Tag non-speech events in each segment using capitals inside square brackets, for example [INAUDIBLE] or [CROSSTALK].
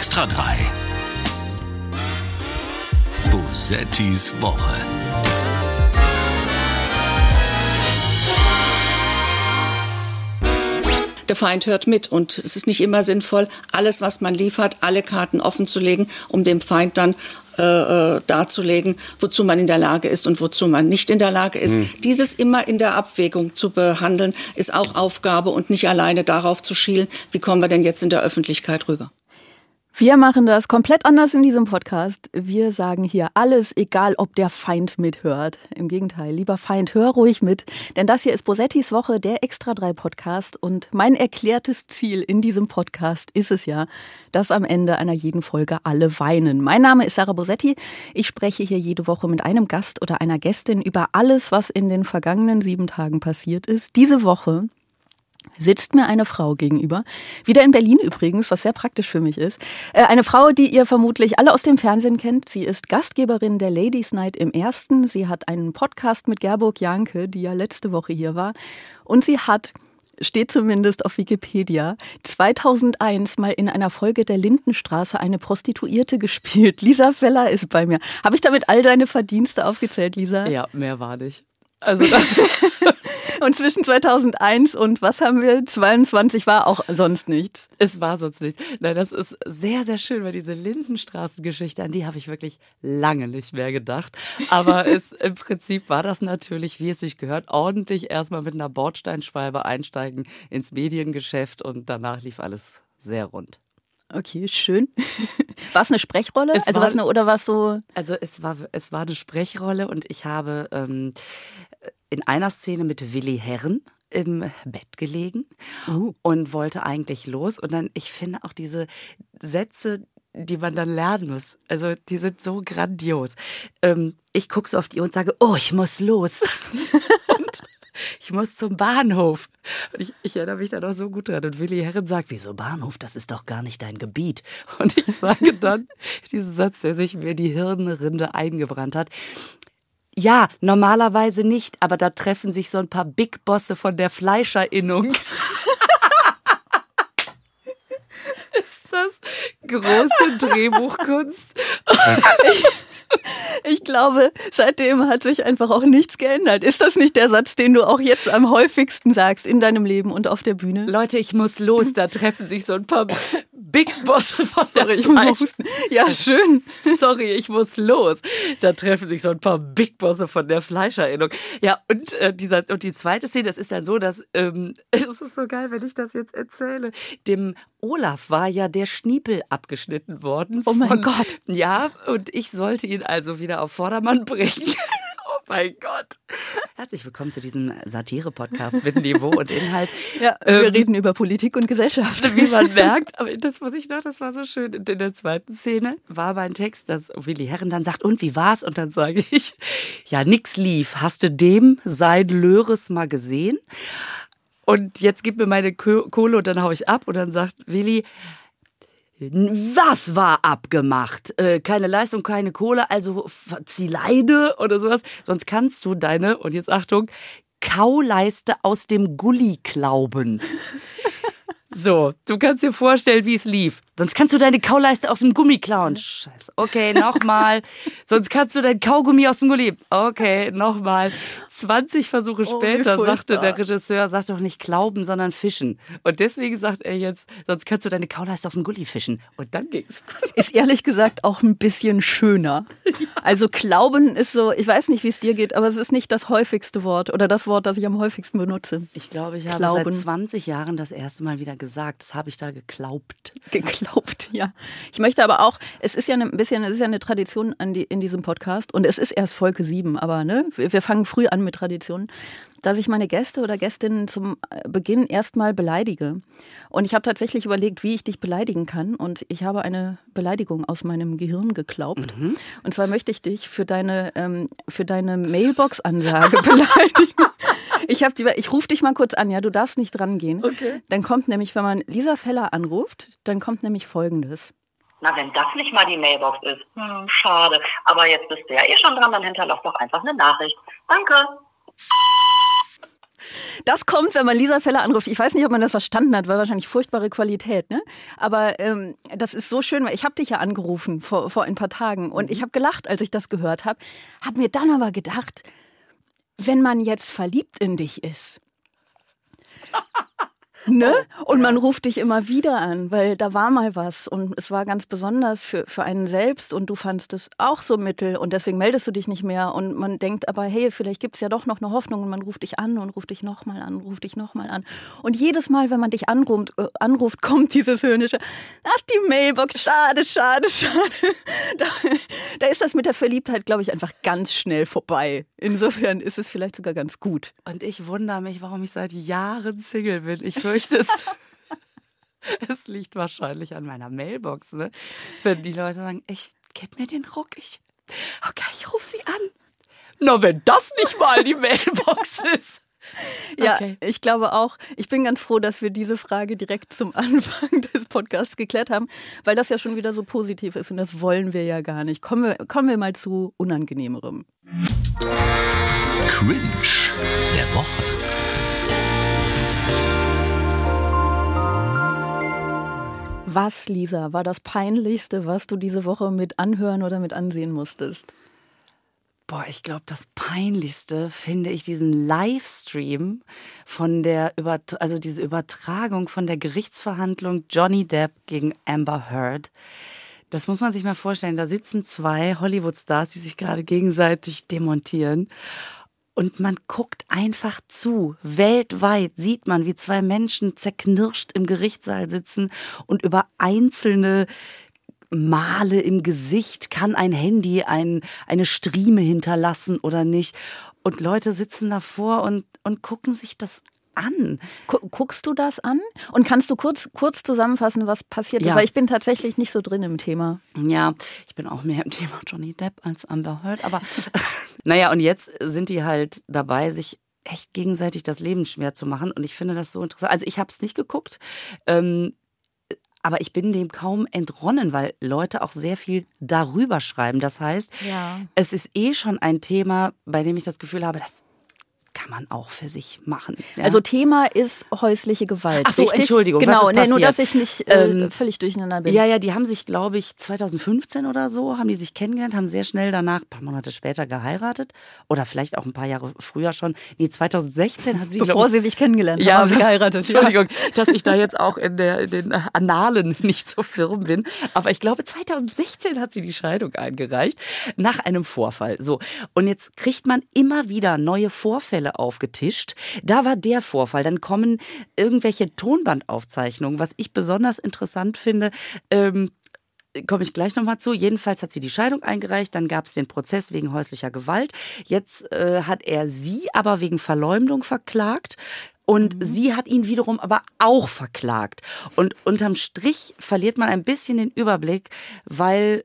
Extra 3. Bosettis Woche. Der Feind hört mit und es ist nicht immer sinnvoll, alles, was man liefert, alle Karten offen zu legen, um dem Feind dann äh, äh, darzulegen, wozu man in der Lage ist und wozu man nicht in der Lage ist. Mhm. Dieses immer in der Abwägung zu behandeln, ist auch Aufgabe und nicht alleine darauf zu schielen, wie kommen wir denn jetzt in der Öffentlichkeit rüber. Wir machen das komplett anders in diesem Podcast. Wir sagen hier alles, egal ob der Feind mithört. Im Gegenteil, lieber Feind, hör ruhig mit. Denn das hier ist Bosettis Woche, der Extra 3 Podcast. Und mein erklärtes Ziel in diesem Podcast ist es ja, dass am Ende einer jeden Folge alle weinen. Mein Name ist Sarah Bosetti. Ich spreche hier jede Woche mit einem Gast oder einer Gästin über alles, was in den vergangenen sieben Tagen passiert ist. Diese Woche sitzt mir eine Frau gegenüber. Wieder in Berlin übrigens, was sehr praktisch für mich ist. Äh, eine Frau, die ihr vermutlich alle aus dem Fernsehen kennt. Sie ist Gastgeberin der Ladies Night im Ersten. Sie hat einen Podcast mit Gerburg Janke, die ja letzte Woche hier war. Und sie hat steht zumindest auf Wikipedia, 2001 mal in einer Folge der Lindenstraße eine Prostituierte [LAUGHS] gespielt. Lisa Feller ist bei mir. Habe ich damit all deine Verdienste aufgezählt, Lisa? Ja, mehr war nicht. Also das [LAUGHS] und zwischen 2001 und was haben wir 22 war auch sonst nichts. Es war sonst nichts. Nein, das ist sehr sehr schön, weil diese Lindenstraßengeschichte an die habe ich wirklich lange nicht mehr gedacht, aber [LAUGHS] es im Prinzip war das natürlich, wie es sich gehört, ordentlich erstmal mit einer Bordsteinschwalbe einsteigen ins Mediengeschäft und danach lief alles sehr rund. Okay, schön. [LAUGHS] War es eine Sprechrolle? Es also war, eine, oder war es so? Also es war es war eine Sprechrolle und ich habe ähm, in einer Szene mit Willi Herren im Bett gelegen uh. und wollte eigentlich los. Und dann, ich finde auch diese Sätze, die man dann lernen muss, also die sind so grandios. Ähm, ich gucke so auf die und sage, oh, ich muss los. [LAUGHS] und ich muss zum Bahnhof. Und ich, ich erinnere mich da noch so gut dran. Und Willi Herren sagt, wieso Bahnhof? Das ist doch gar nicht dein Gebiet. Und ich sage dann [LAUGHS] diesen Satz, der sich mir die Hirnrinde eingebrannt hat. Ja, normalerweise nicht, aber da treffen sich so ein paar Big Bosse von der Fleischerinnung. [LAUGHS] ist das große Drehbuchkunst? [LAUGHS] [LAUGHS] [LAUGHS] Ich glaube, seitdem hat sich einfach auch nichts geändert. Ist das nicht der Satz, den du auch jetzt am häufigsten sagst in deinem Leben und auf der Bühne? Leute, ich muss los. Da treffen sich so ein paar Big Bosse von Sorry, der Fleisch. Ja, schön. Sorry, ich muss los. Da treffen sich so ein paar Big Bosse von der Fleischerinnung. Ja, und, äh, dieser, und die zweite Szene, das ist dann so, dass ähm, [LAUGHS] es ist so geil, wenn ich das jetzt erzähle. Dem Olaf war ja der Schniepel abgeschnitten worden. Oh mein Gott. Ja, und ich sollte ihn also wieder auf Vordermann [LAUGHS] bringen. oh mein Gott. Herzlich willkommen zu diesem Satire-Podcast mit Niveau und Inhalt. [LAUGHS] Ja, wir ähm, reden über Politik und Gesellschaft. Wie man [LAUGHS] merkt, aber das muss ich noch, das war so schön. In der zweiten Szene war mein Text, dass Willi Herren dann sagt, und wie war's? Und dann sage ich, ja, nix lief. Hast du dem sein Löres mal gesehen? Und jetzt gib mir meine Kohle und dann hau ich ab. Und dann sagt Willi, was war abgemacht? Äh, keine Leistung, keine Kohle, also zieh Leide oder sowas. Sonst kannst du deine, und jetzt Achtung, Kauleiste aus dem Gully klauben. [LAUGHS] So, du kannst dir vorstellen, wie es lief. Sonst kannst du deine Kauleiste aus dem Gummi klauen. Scheiße. Okay, nochmal. [LAUGHS] Sonst kannst du dein Kaugummi aus dem Gulli. Okay, nochmal. 20 Versuche oh, später sagte der Regisseur, sag doch nicht klauben, sondern fischen. Und deswegen sagt er jetzt, sonst kannst du deine Kauleiste aus dem Gulli fischen. Und dann ging's. Ist ehrlich gesagt auch ein bisschen schöner. [LAUGHS] Also glauben ist so, ich weiß nicht, wie es dir geht, aber es ist nicht das häufigste Wort oder das Wort, das ich am häufigsten benutze. Ich glaube, ich habe glauben. seit 20 Jahren das erste Mal wieder gesagt. Das habe ich da geglaubt. Geglaubt, ja. Ich möchte aber auch, es ist ja ein bisschen, es ist ja eine Tradition die, in diesem Podcast und es ist erst Folge 7, aber ne, wir fangen früh an mit Traditionen, dass ich meine Gäste oder Gästinnen zum äh, Beginn erstmal beleidige. Und ich habe tatsächlich überlegt, wie ich dich beleidigen kann. Und ich habe eine Beleidigung aus meinem Gehirn geglaubt. Mhm. Und zwar möchte ich dich für deine, ähm, für deine Mailbox-Ansage [LAUGHS] beleidigen. [LAUGHS] Ich, ich rufe dich mal kurz an, ja, du darfst nicht rangehen. Okay. Dann kommt nämlich, wenn man Lisa Feller anruft, dann kommt nämlich folgendes. Na, wenn das nicht mal die Mailbox ist, hm, schade. Aber jetzt bist du ja eh schon dran, dann hinterlass doch einfach eine Nachricht. Danke. Das kommt, wenn man Lisa Feller anruft. Ich weiß nicht, ob man das verstanden hat, war wahrscheinlich furchtbare Qualität, ne? Aber ähm, das ist so schön, weil ich habe dich ja angerufen vor, vor ein paar Tagen und ich habe gelacht, als ich das gehört habe. Hab mir dann aber gedacht, wenn man jetzt verliebt in dich ist, [LAUGHS] Ne? Und man ruft dich immer wieder an, weil da war mal was und es war ganz besonders für, für einen selbst und du fandst es auch so mittel und deswegen meldest du dich nicht mehr und man denkt aber, hey, vielleicht gibt es ja doch noch eine Hoffnung und man ruft dich an und ruft dich nochmal an, ruft dich nochmal an. Und jedes Mal, wenn man dich anruft, äh, anruft [LAUGHS] kommt dieses höhnische, ach, die Mailbox, schade, schade, schade. [LAUGHS] Da, ist das mit der Verliebtheit, glaube ich, einfach ganz schnell vorbei. Insofern ist es vielleicht sogar ganz gut. Und ich wundere mich, warum ich seit Jahren Single bin. Ich fürchte es. [LAUGHS] es liegt wahrscheinlich an meiner Mailbox, ne? Wenn die Leute sagen, ich gib mir den Ruck, ich. Okay, ich rufe sie an. Na, wenn das nicht mal die Mailbox [LAUGHS] ist. [LAUGHS] Ja, okay. ich glaube auch. Ich bin ganz froh, dass wir diese Frage direkt zum [LAUGHS] Anfang des Podcasts geklärt haben, weil das ja schon wieder so positiv ist und das wollen wir ja gar nicht. Kommen wir, kommen wir mal zu Unangenehmerem. Cringe der Woche. Was, Lisa, war das Peinlichste, was du diese Woche mit anhören oder mit ansehen musstest? Boah, ich glaube, das Peinlichste finde ich diesen Livestream von der, Übert also diese Übertragung von der Gerichtsverhandlung Johnny Depp gegen Amber Heard. Das muss man sich mal vorstellen. Da sitzen zwei Hollywood-Stars, die sich gerade gegenseitig demontieren. Und man guckt einfach zu. Weltweit sieht man, wie zwei Menschen zerknirscht im Gerichtssaal sitzen und über einzelne Male im Gesicht, kann ein Handy ein, eine Strieme hinterlassen oder nicht. Und Leute sitzen davor und, und gucken sich das an. Guckst du das an? Und kannst du kurz, kurz zusammenfassen, was passiert ja. ist? Weil ich bin tatsächlich nicht so drin im Thema. Ja, ich bin auch mehr im Thema Johnny Depp als Amber Heard. Aber [LAUGHS] naja, und jetzt sind die halt dabei, sich echt gegenseitig das Leben schwer zu machen. Und ich finde das so interessant. Also ich habe es nicht geguckt. Ähm, aber ich bin dem kaum entronnen, weil Leute auch sehr viel darüber schreiben. Das heißt, ja. es ist eh schon ein Thema, bei dem ich das Gefühl habe, das kann man auch für sich machen. Ja? Also Thema ist häusliche Gewalt. Ach so, richtig? Entschuldigung. Genau, nee, nur dass ich nicht äh, ähm, völlig durcheinander bin. Ja, ja, die haben sich, glaube ich, 2015 oder so, haben die sich kennengelernt, haben sehr schnell danach, ein paar Monate später geheiratet oder vielleicht auch ein paar Jahre früher schon. Nee, 2016 hat sie Bevor glaub, sie sich kennengelernt ja, haben, sie [LAUGHS] geheiratet. Entschuldigung, ja. dass ich da jetzt auch in, der, in den Annalen [LAUGHS] nicht so firm bin, aber ich glaube 2016 hat sie die Scheidung eingereicht nach einem Vorfall. So, und jetzt kriegt man immer wieder neue Vorfälle Fälle aufgetischt. Da war der Vorfall. Dann kommen irgendwelche Tonbandaufzeichnungen, was ich besonders interessant finde. Ähm, komme ich gleich nochmal zu. Jedenfalls hat sie die Scheidung eingereicht, dann gab es den Prozess wegen häuslicher Gewalt. Jetzt äh, hat er sie aber wegen Verleumdung verklagt. Und mhm. sie hat ihn wiederum aber auch verklagt. Und unterm Strich verliert man ein bisschen den Überblick, weil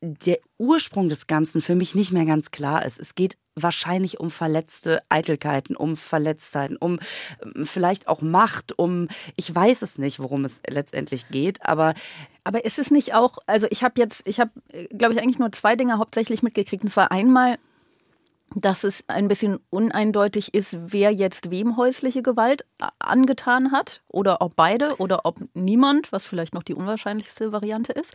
der Ursprung des Ganzen für mich nicht mehr ganz klar ist. Es geht wahrscheinlich um verletzte Eitelkeiten, um Verletztheiten, um ähm, vielleicht auch Macht, um ich weiß es nicht, worum es letztendlich geht, aber aber ist es nicht auch, also ich habe jetzt, ich habe, glaube ich, eigentlich nur zwei Dinge hauptsächlich mitgekriegt. Und zwar einmal, dass es ein bisschen uneindeutig ist, wer jetzt wem häusliche Gewalt angetan hat oder ob beide oder ob niemand, was vielleicht noch die unwahrscheinlichste Variante ist.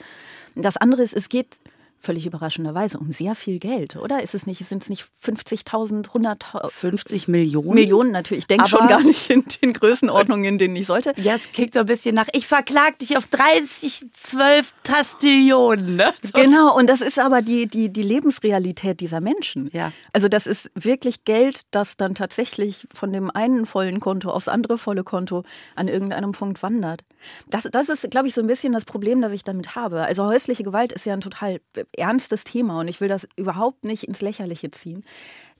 Das andere ist, es geht völlig überraschenderweise um sehr viel Geld, oder? Ist es nicht, sind es nicht 50.000, 100.000? 50 Millionen? Millionen natürlich. Ich denke schon gar nicht in den Größenordnungen, in denen ich sollte. Ja, es klingt so ein bisschen nach, ich verklag dich auf 30, 12 Tastillionen. Ne? Genau, und das ist aber die, die, die Lebensrealität dieser Menschen. Ja. Also das ist wirklich Geld, das dann tatsächlich von dem einen vollen Konto aufs andere volle Konto an irgendeinem Punkt wandert. Das, das ist, glaube ich, so ein bisschen das Problem, das ich damit habe. Also häusliche Gewalt ist ja ein total ernstes Thema und ich will das überhaupt nicht ins Lächerliche ziehen.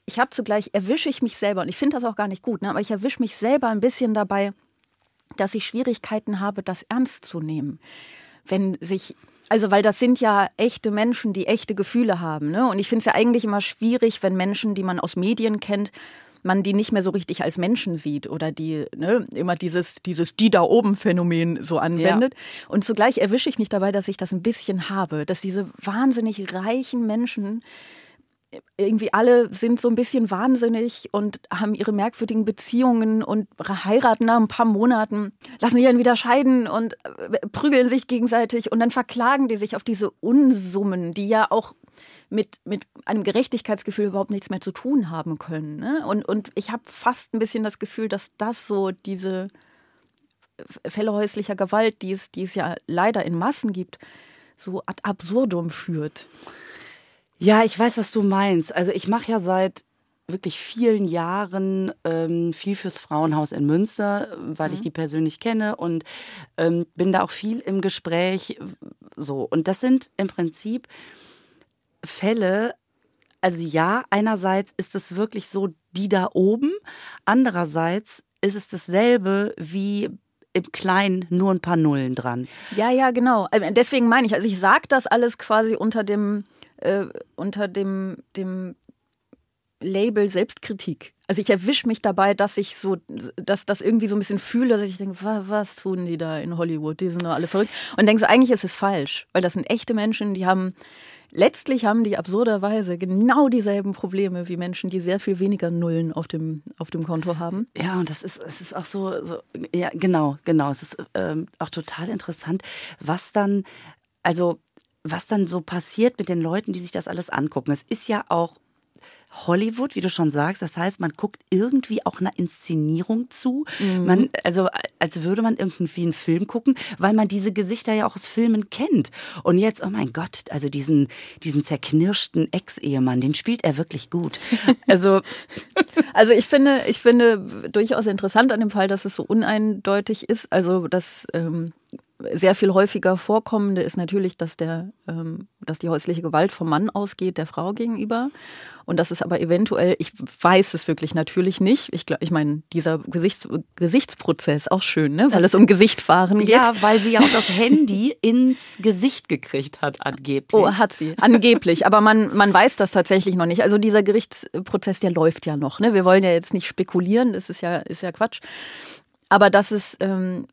Ich habe zugleich, erwische ich mich selber, und ich finde das auch gar nicht gut, ne, aber ich erwische mich selber ein bisschen dabei, dass ich Schwierigkeiten habe, das ernst zu nehmen. Wenn sich also, weil das sind ja echte Menschen, die echte Gefühle haben. Ne? Und ich finde es ja eigentlich immer schwierig, wenn Menschen, die man aus Medien kennt, man die nicht mehr so richtig als Menschen sieht oder die ne, immer dieses, dieses die da oben Phänomen so anwendet. Ja. Und zugleich erwische ich mich dabei, dass ich das ein bisschen habe, dass diese wahnsinnig reichen Menschen irgendwie alle sind so ein bisschen wahnsinnig und haben ihre merkwürdigen Beziehungen und heiraten nach ein paar Monaten, lassen sich dann wieder scheiden und äh, prügeln sich gegenseitig und dann verklagen die sich auf diese Unsummen, die ja auch mit, mit einem Gerechtigkeitsgefühl überhaupt nichts mehr zu tun haben können. Ne? Und, und ich habe fast ein bisschen das Gefühl, dass das so diese Fälle häuslicher Gewalt, die es, die es ja leider in Massen gibt, so ad absurdum führt. Ja, ich weiß, was du meinst. Also ich mache ja seit wirklich vielen Jahren ähm, viel fürs Frauenhaus in Münster, weil mhm. ich die persönlich kenne und ähm, bin da auch viel im Gespräch. So und das sind im Prinzip Fälle. Also ja, einerseits ist es wirklich so die da oben, andererseits ist es dasselbe wie im Kleinen nur ein paar Nullen dran. Ja, ja, genau. Also deswegen meine ich, also ich sage das alles quasi unter dem äh, unter dem, dem Label Selbstkritik. Also ich erwische mich dabei, dass ich so, dass das irgendwie so ein bisschen fühle, dass ich denke, was, was tun die da in Hollywood? Die sind doch alle verrückt. Und denke so, eigentlich ist es falsch, weil das sind echte Menschen, die haben, letztlich haben die absurderweise genau dieselben Probleme wie Menschen, die sehr viel weniger Nullen auf dem, auf dem Konto haben. Ja, und das ist, es ist auch so, so ja, genau, genau. Es ist ähm, auch total interessant, was dann, also was dann so passiert mit den Leuten, die sich das alles angucken. Es ist ja auch Hollywood, wie du schon sagst. Das heißt, man guckt irgendwie auch einer Inszenierung zu. Mhm. Man, also, als würde man irgendwie einen Film gucken, weil man diese Gesichter ja auch aus Filmen kennt. Und jetzt, oh mein Gott, also diesen, diesen zerknirschten Ex-Ehemann, den spielt er wirklich gut. Also, [LAUGHS] also ich finde, ich finde durchaus interessant an dem Fall, dass es so uneindeutig ist. Also, dass, ähm, sehr viel häufiger vorkommende ist natürlich, dass, der, ähm, dass die häusliche Gewalt vom Mann ausgeht, der Frau gegenüber. Und das ist aber eventuell, ich weiß es wirklich natürlich nicht. Ich, glaub, ich meine, dieser Gesichts, Gesichtsprozess auch schön, ne? weil das, es um Gesichtfahren geht. Ja, weil sie ja auch das [LAUGHS] Handy ins Gesicht gekriegt hat, angeblich. Oh, hat sie. Angeblich. aber man, man weiß das tatsächlich noch nicht. Also dieser Gerichtsprozess, der läuft ja noch. Ne? Wir wollen ja jetzt nicht spekulieren, das ist ja, ist ja Quatsch. Aber das ist ähm,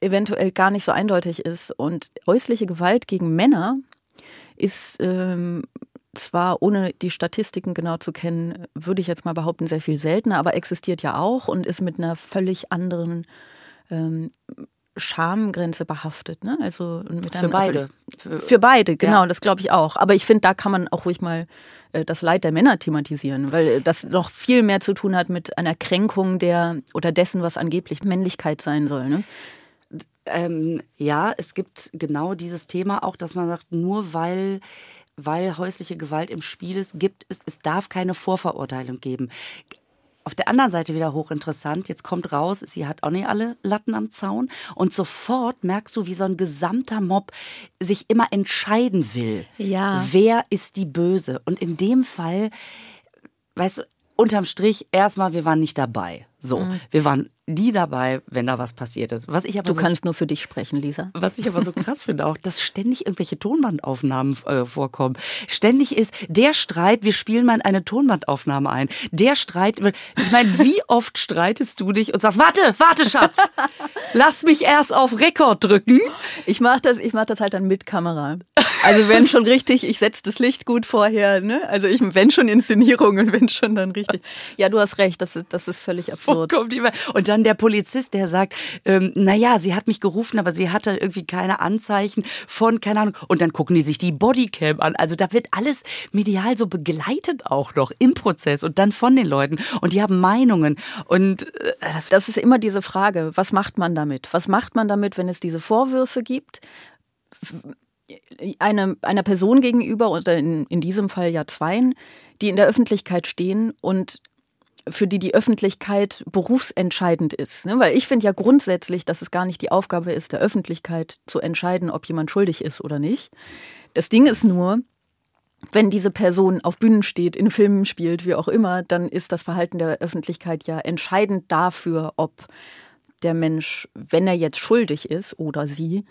eventuell gar nicht so eindeutig ist. Und häusliche Gewalt gegen Männer ist ähm, zwar, ohne die Statistiken genau zu kennen, würde ich jetzt mal behaupten, sehr viel seltener, aber existiert ja auch und ist mit einer völlig anderen ähm, Schamgrenze behaftet. Ne? Also mit für beide. Für, für beide, genau, ja. das glaube ich auch. Aber ich finde, da kann man auch ruhig mal äh, das Leid der Männer thematisieren, weil das noch viel mehr zu tun hat mit einer Kränkung der oder dessen, was angeblich Männlichkeit sein soll. Ne? Ähm, ja, es gibt genau dieses Thema auch, dass man sagt, nur weil weil häusliche Gewalt im Spiel ist, gibt es, es darf keine Vorverurteilung geben. Auf der anderen Seite wieder hochinteressant. Jetzt kommt raus, sie hat auch nicht alle Latten am Zaun. Und sofort merkst du, wie so ein gesamter Mob sich immer entscheiden will. Ja. Wer ist die Böse? Und in dem Fall, weißt du, unterm Strich erstmal, wir waren nicht dabei. So, mhm. wir waren nie dabei, wenn da was passiert ist. Was ich aber du so, kannst nur für dich sprechen, Lisa. Was ich aber so krass finde auch, dass ständig irgendwelche Tonbandaufnahmen äh, vorkommen. Ständig ist der Streit, wir spielen mal eine Tonbandaufnahme ein. Der Streit, ich meine, wie oft streitest du dich und sagst, warte, warte, Schatz, lass mich erst auf Rekord drücken. Ich mache das, ich mache das halt dann mit Kamera. Also wenn [LAUGHS] schon richtig, ich setze das Licht gut vorher, ne? Also ich, wenn schon Inszenierung und wenn schon dann richtig. Ja, du hast recht, das ist, das ist völlig absurd. Die und dann der Polizist, der sagt, ähm, naja, sie hat mich gerufen, aber sie hatte irgendwie keine Anzeichen von, keine Ahnung. Und dann gucken die sich die Bodycam an. Also da wird alles medial so begleitet auch noch im Prozess und dann von den Leuten. Und die haben Meinungen. Und äh, das, das ist immer diese Frage, was macht man damit? Was macht man damit, wenn es diese Vorwürfe gibt? Eine, einer Person gegenüber oder in, in diesem Fall ja zweien, die in der Öffentlichkeit stehen und für die die Öffentlichkeit berufsentscheidend ist. Ne? Weil ich finde ja grundsätzlich, dass es gar nicht die Aufgabe ist, der Öffentlichkeit zu entscheiden, ob jemand schuldig ist oder nicht. Das Ding ist nur, wenn diese Person auf Bühnen steht, in Filmen spielt, wie auch immer, dann ist das Verhalten der Öffentlichkeit ja entscheidend dafür, ob der Mensch, wenn er jetzt schuldig ist oder sie,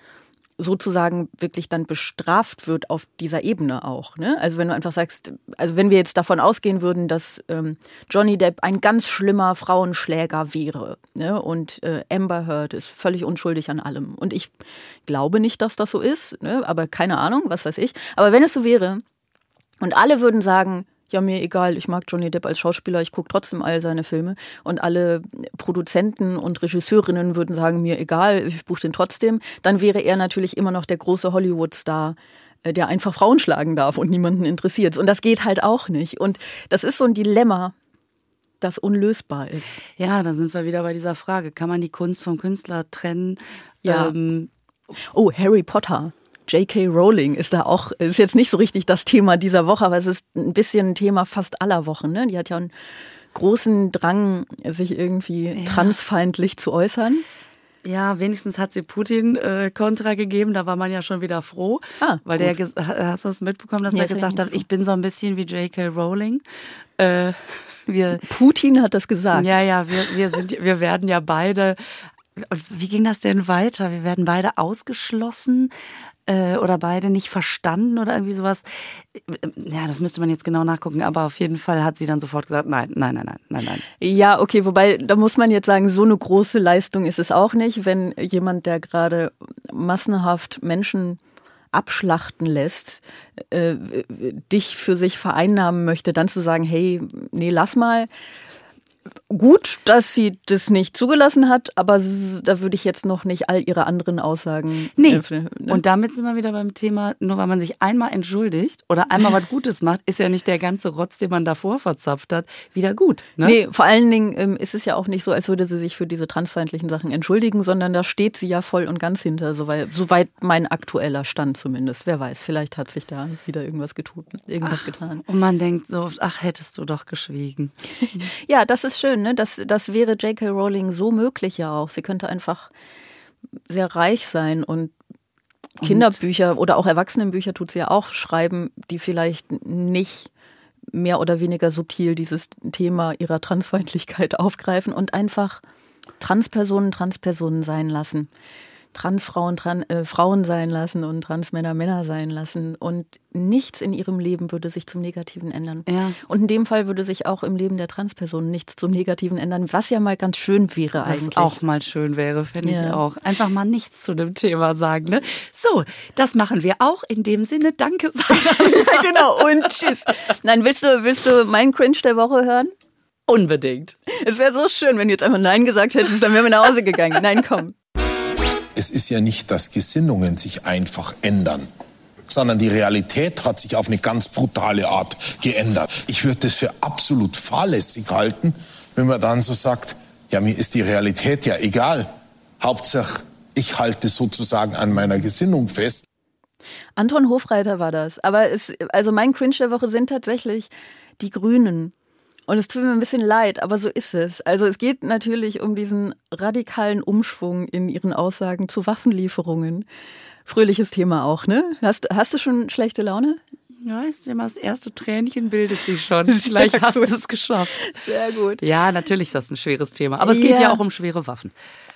sozusagen wirklich dann bestraft wird auf dieser Ebene auch. Ne? Also wenn du einfach sagst, also wenn wir jetzt davon ausgehen würden, dass ähm, Johnny Depp ein ganz schlimmer Frauenschläger wäre ne? und äh, Amber Heard ist völlig unschuldig an allem. Und ich glaube nicht, dass das so ist, ne? aber keine Ahnung, was weiß ich. Aber wenn es so wäre und alle würden sagen, ja, mir egal, ich mag Johnny Depp als Schauspieler, ich gucke trotzdem all seine Filme. Und alle Produzenten und Regisseurinnen würden sagen, mir egal, ich buche den trotzdem. Dann wäre er natürlich immer noch der große Hollywood-Star, äh, der einfach Frauen schlagen darf und niemanden interessiert. Und das geht halt auch nicht. Und das ist so ein Dilemma, das unlösbar ist. Ja, da sind wir wieder bei dieser Frage. Kann man die Kunst vom Künstler trennen? Ja. Ähm, oh, Harry Potter. J.K. Rowling ist da auch, ist jetzt nicht so richtig das Thema dieser Woche, aber es ist ein bisschen ein Thema fast aller Wochen. Ne? Die hat ja einen großen Drang, sich irgendwie ja. transfeindlich zu äußern. Ja, wenigstens hat sie Putin äh, Kontra gegeben, da war man ja schon wieder froh. Ah, weil gut. der, hast du es mitbekommen, dass ja, er gesagt hat, ich bin so ein bisschen wie J.K. Rowling. Äh, [LAUGHS] wir, Putin hat das gesagt. Ja, ja, wir, wir sind, wir werden ja beide wie ging das denn weiter? Wir werden beide ausgeschlossen äh, oder beide nicht verstanden oder irgendwie sowas. Ja, das müsste man jetzt genau nachgucken, aber auf jeden Fall hat sie dann sofort gesagt, nein, nein, nein, nein, nein, nein. Ja, okay, wobei, da muss man jetzt sagen, so eine große Leistung ist es auch nicht, wenn jemand, der gerade massenhaft Menschen abschlachten lässt, äh, dich für sich vereinnahmen möchte, dann zu sagen, hey, nee, lass mal, gut, dass sie das nicht zugelassen hat, aber da würde ich jetzt noch nicht all ihre anderen Aussagen. Nee. Äh, ne? Und damit sind wir wieder beim Thema, nur weil man sich einmal entschuldigt oder einmal was Gutes macht, ist ja nicht der ganze Rotz, den man davor verzapft hat, wieder gut. Ne? Nee, vor allen Dingen ähm, ist es ja auch nicht so, als würde sie sich für diese transfeindlichen Sachen entschuldigen, sondern da steht sie ja voll und ganz hinter, soweit, soweit mein aktueller Stand zumindest. Wer weiß, vielleicht hat sich da wieder irgendwas, getun, irgendwas ach, getan. Und man denkt so, ach, hättest du doch geschwiegen. [LAUGHS] ja, das ist schön, ne? Das, das wäre J.K. Rowling so möglich ja auch. Sie könnte einfach sehr reich sein und Kinderbücher oder auch Erwachsenenbücher tut sie ja auch schreiben, die vielleicht nicht mehr oder weniger subtil dieses Thema ihrer Transfeindlichkeit [LAUGHS] aufgreifen und einfach Transpersonen Transpersonen sein lassen. Transfrauen Tran äh, Frauen sein lassen und Transmänner Männer sein lassen. Und nichts in ihrem Leben würde sich zum Negativen ändern. Ja. Und in dem Fall würde sich auch im Leben der Transpersonen nichts zum Negativen ändern, was ja mal ganz schön wäre was eigentlich. Was auch mal schön wäre, finde ja. ich auch. Einfach mal nichts zu dem Thema sagen. Ne? So, das machen wir auch. In dem Sinne, danke, [LAUGHS] ja, genau, und tschüss. Nein, willst du, willst du meinen Cringe der Woche hören? Unbedingt. Es wäre so schön, wenn du jetzt einfach Nein gesagt hättest, dann wären wir nach Hause gegangen. Nein, komm es ist ja nicht, dass Gesinnungen sich einfach ändern sondern die Realität hat sich auf eine ganz brutale Art geändert. Ich würde es für absolut fahrlässig halten, wenn man dann so sagt, ja, mir ist die Realität ja egal. Hauptsache, ich halte sozusagen an meiner Gesinnung fest. Anton Hofreiter war das. Aber es, also mein Cringe der Woche sind tatsächlich die Grünen. Und es tut mir ein bisschen leid, aber so ist es. Also es geht natürlich um diesen radikalen Umschwung in ihren Aussagen zu Waffenlieferungen. Fröhliches Thema auch, ne? Hast, hast du schon schlechte Laune? Ja, ist immer das erste Tränchen bildet sich schon. [LAUGHS] Vielleicht hast du es geschafft. Sehr gut. Ja, natürlich ist das ein schweres Thema. Aber es geht ja auch um schwere Waffen.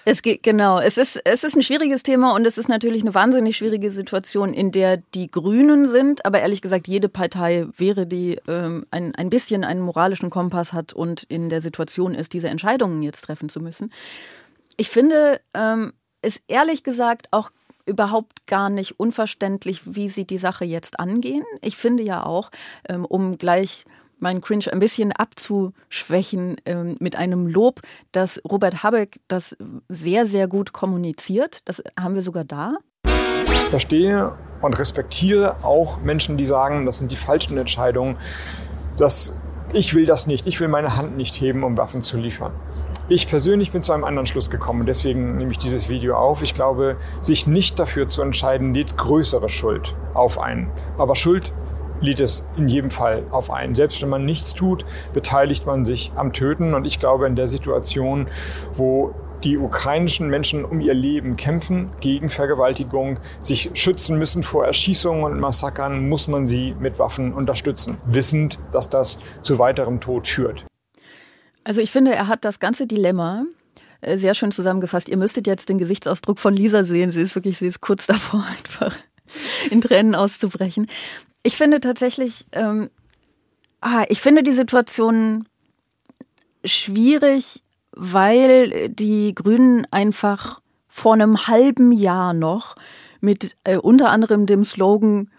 Es geht, genau. Es ist, es ist ein schwieriges Thema und es ist natürlich eine wahnsinnig schwierige Situation, in der die Grünen sind, aber ehrlich gesagt, jede Partei wäre, die ähm, ein, ein bisschen einen moralischen Kompass hat und in der Situation ist, diese Entscheidungen jetzt treffen zu müssen. Ich finde ähm, es ehrlich gesagt auch überhaupt gar nicht unverständlich, wie sie die Sache jetzt angehen. Ich finde ja auch, ähm, um gleich meinen Cringe ein bisschen abzuschwächen ähm, mit einem Lob, dass Robert Habeck das sehr, sehr gut kommuniziert. Das haben wir sogar da. Ich verstehe und respektiere auch Menschen, die sagen, das sind die falschen Entscheidungen. Das, ich will das nicht. Ich will meine Hand nicht heben, um Waffen zu liefern. Ich persönlich bin zu einem anderen Schluss gekommen. Deswegen nehme ich dieses Video auf. Ich glaube, sich nicht dafür zu entscheiden, lädt größere Schuld auf einen. Aber Schuld liegt es in jedem Fall auf einen. Selbst wenn man nichts tut, beteiligt man sich am Töten. Und ich glaube, in der Situation, wo die ukrainischen Menschen um ihr Leben kämpfen gegen Vergewaltigung, sich schützen müssen vor Erschießungen und Massakern, muss man sie mit Waffen unterstützen, wissend, dass das zu weiterem Tod führt. Also ich finde, er hat das ganze Dilemma äh, sehr schön zusammengefasst. Ihr müsstet jetzt den Gesichtsausdruck von Lisa sehen. Sie ist wirklich, sie ist kurz [LAUGHS] davor, einfach [LAUGHS] in Tränen auszubrechen. Ich finde tatsächlich, ähm, ah, ich finde die Situation schwierig, weil die Grünen einfach vor einem halben Jahr noch mit äh, unter anderem dem Slogan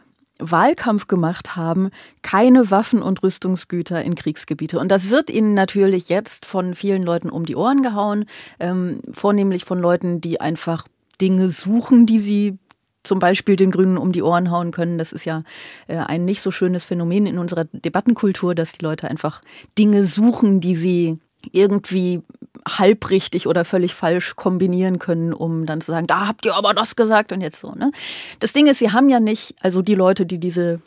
Wahlkampf gemacht haben, keine Waffen und Rüstungsgüter in Kriegsgebiete. Und das wird ihnen natürlich jetzt von vielen Leuten um die Ohren gehauen, ähm, vornehmlich von Leuten, die einfach Dinge suchen, die sie zum Beispiel den Grünen um die Ohren hauen können. Das ist ja äh, ein nicht so schönes Phänomen in unserer Debattenkultur, dass die Leute einfach Dinge suchen, die sie irgendwie halbrichtig oder völlig falsch kombinieren können, um dann zu sagen, da habt ihr aber das gesagt und jetzt so. Ne? Das Ding ist, sie haben ja nicht, also die Leute, die diese,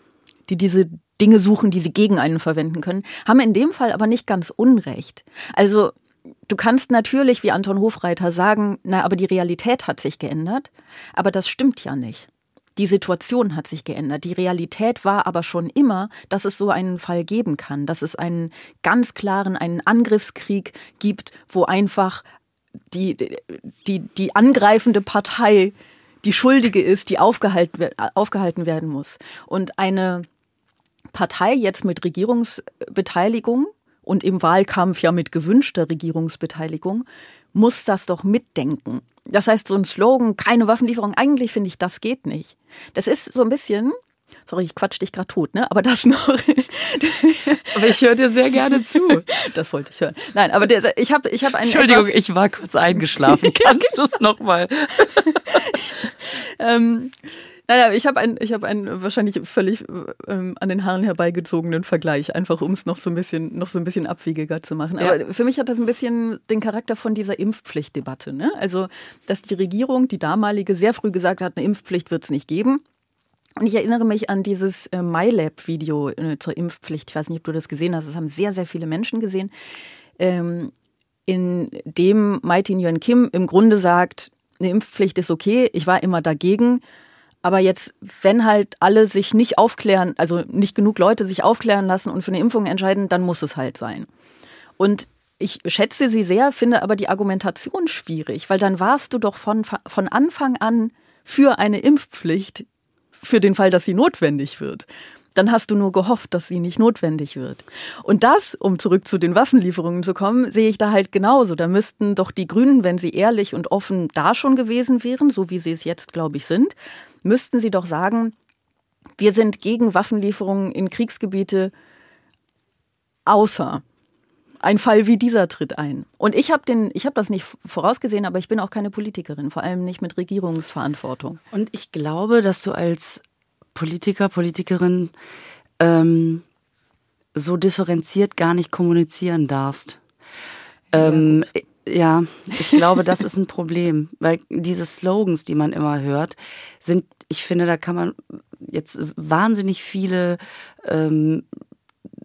die diese Dinge suchen, die sie gegen einen verwenden können, haben in dem Fall aber nicht ganz Unrecht. Also du kannst natürlich wie Anton Hofreiter sagen, na, aber die Realität hat sich geändert, aber das stimmt ja nicht. Die Situation hat sich geändert. Die Realität war aber schon immer, dass es so einen Fall geben kann, dass es einen ganz klaren, einen Angriffskrieg gibt, wo einfach die, die, die angreifende Partei die Schuldige ist, die aufgehalten, aufgehalten werden muss. Und eine Partei jetzt mit Regierungsbeteiligung und im Wahlkampf ja mit gewünschter Regierungsbeteiligung muss das doch mitdenken. Das heißt, so ein Slogan, keine Waffenlieferung, eigentlich finde ich, das geht nicht. Das ist so ein bisschen, sorry, ich quatsch dich gerade tot, ne? Aber das [LAUGHS] noch. aber ich höre dir sehr gerne zu. [LAUGHS] Das wollte ich hören. Nein, aber der, ich habe ich hab einen. Entschuldigung, ich war kurz eingeschlafen. [LAUGHS] Kannst du es nochmal? ähm, naja, ich habe einen, ich habe einen wahrscheinlich völlig ähm, an den Haaren herbeigezogenen Vergleich, einfach um es noch so ein bisschen, noch so ein bisschen abwiegiger zu machen. Aber ja. für mich hat das ein bisschen den Charakter von dieser Impfpflichtdebatte. Ne? Also, dass die Regierung, die damalige, sehr früh gesagt hat, eine Impfpflicht wird es nicht geben. Und ich erinnere mich an dieses äh, MyLab-Video äh, zur Impfpflicht. Ich weiß nicht, ob du das gesehen hast. Das haben sehr, sehr viele Menschen gesehen. Ähm, in dem Mighty Nguyen Kim im Grunde sagt, eine Impfpflicht ist okay, ich war immer dagegen. Aber jetzt, wenn halt alle sich nicht aufklären, also nicht genug Leute sich aufklären lassen und für eine Impfung entscheiden, dann muss es halt sein. Und ich schätze sie sehr, finde aber die Argumentation schwierig, weil dann warst du doch von, von Anfang an für eine Impfpflicht, für den Fall, dass sie notwendig wird dann hast du nur gehofft, dass sie nicht notwendig wird. Und das, um zurück zu den Waffenlieferungen zu kommen, sehe ich da halt genauso. Da müssten doch die Grünen, wenn sie ehrlich und offen da schon gewesen wären, so wie sie es jetzt, glaube ich, sind, müssten sie doch sagen, wir sind gegen Waffenlieferungen in Kriegsgebiete, außer ein Fall wie dieser tritt ein. Und ich habe den, das nicht vorausgesehen, aber ich bin auch keine Politikerin, vor allem nicht mit Regierungsverantwortung. Und ich glaube, dass du als Politiker, Politikerin ähm, so differenziert gar nicht kommunizieren darfst. Ähm, ja, ich glaube, das ist ein Problem, weil diese Slogans, die man immer hört, sind, ich finde, da kann man jetzt wahnsinnig viele ähm,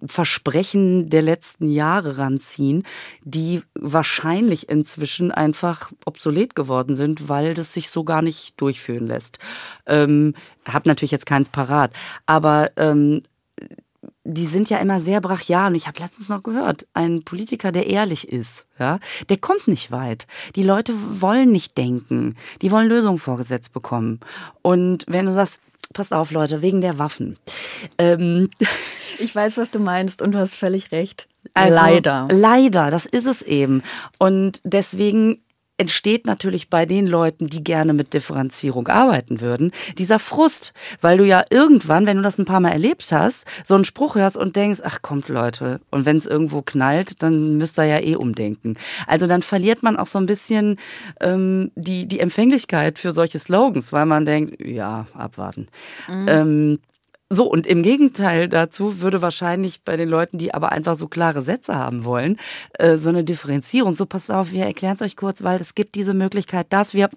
Versprechen der letzten Jahre ranziehen, die wahrscheinlich inzwischen einfach obsolet geworden sind, weil das sich so gar nicht durchführen lässt. Ähm, hab natürlich jetzt keins parat, aber ähm, die sind ja immer sehr brachial. Und ich habe letztens noch gehört, ein Politiker, der ehrlich ist, ja, der kommt nicht weit. Die Leute wollen nicht denken. Die wollen Lösungen vorgesetzt bekommen. Und wenn du sagst, passt auf, Leute, wegen der Waffen. Ähm, [LAUGHS] ich weiß, was du meinst und du hast völlig recht. Also, leider. Leider, das ist es eben. Und deswegen entsteht natürlich bei den Leuten, die gerne mit Differenzierung arbeiten würden, dieser Frust, weil du ja irgendwann, wenn du das ein paar Mal erlebt hast, so einen Spruch hörst und denkst, ach kommt Leute, und wenn es irgendwo knallt, dann müsst ihr ja eh umdenken. Also dann verliert man auch so ein bisschen ähm, die, die Empfänglichkeit für solche Slogans, weil man denkt, ja, abwarten. Mhm. Ähm, so, und im Gegenteil dazu würde wahrscheinlich bei den Leuten, die aber einfach so klare Sätze haben wollen, äh, so eine Differenzierung. So, passt auf, wir erklären es euch kurz, weil es gibt diese Möglichkeit, dass wir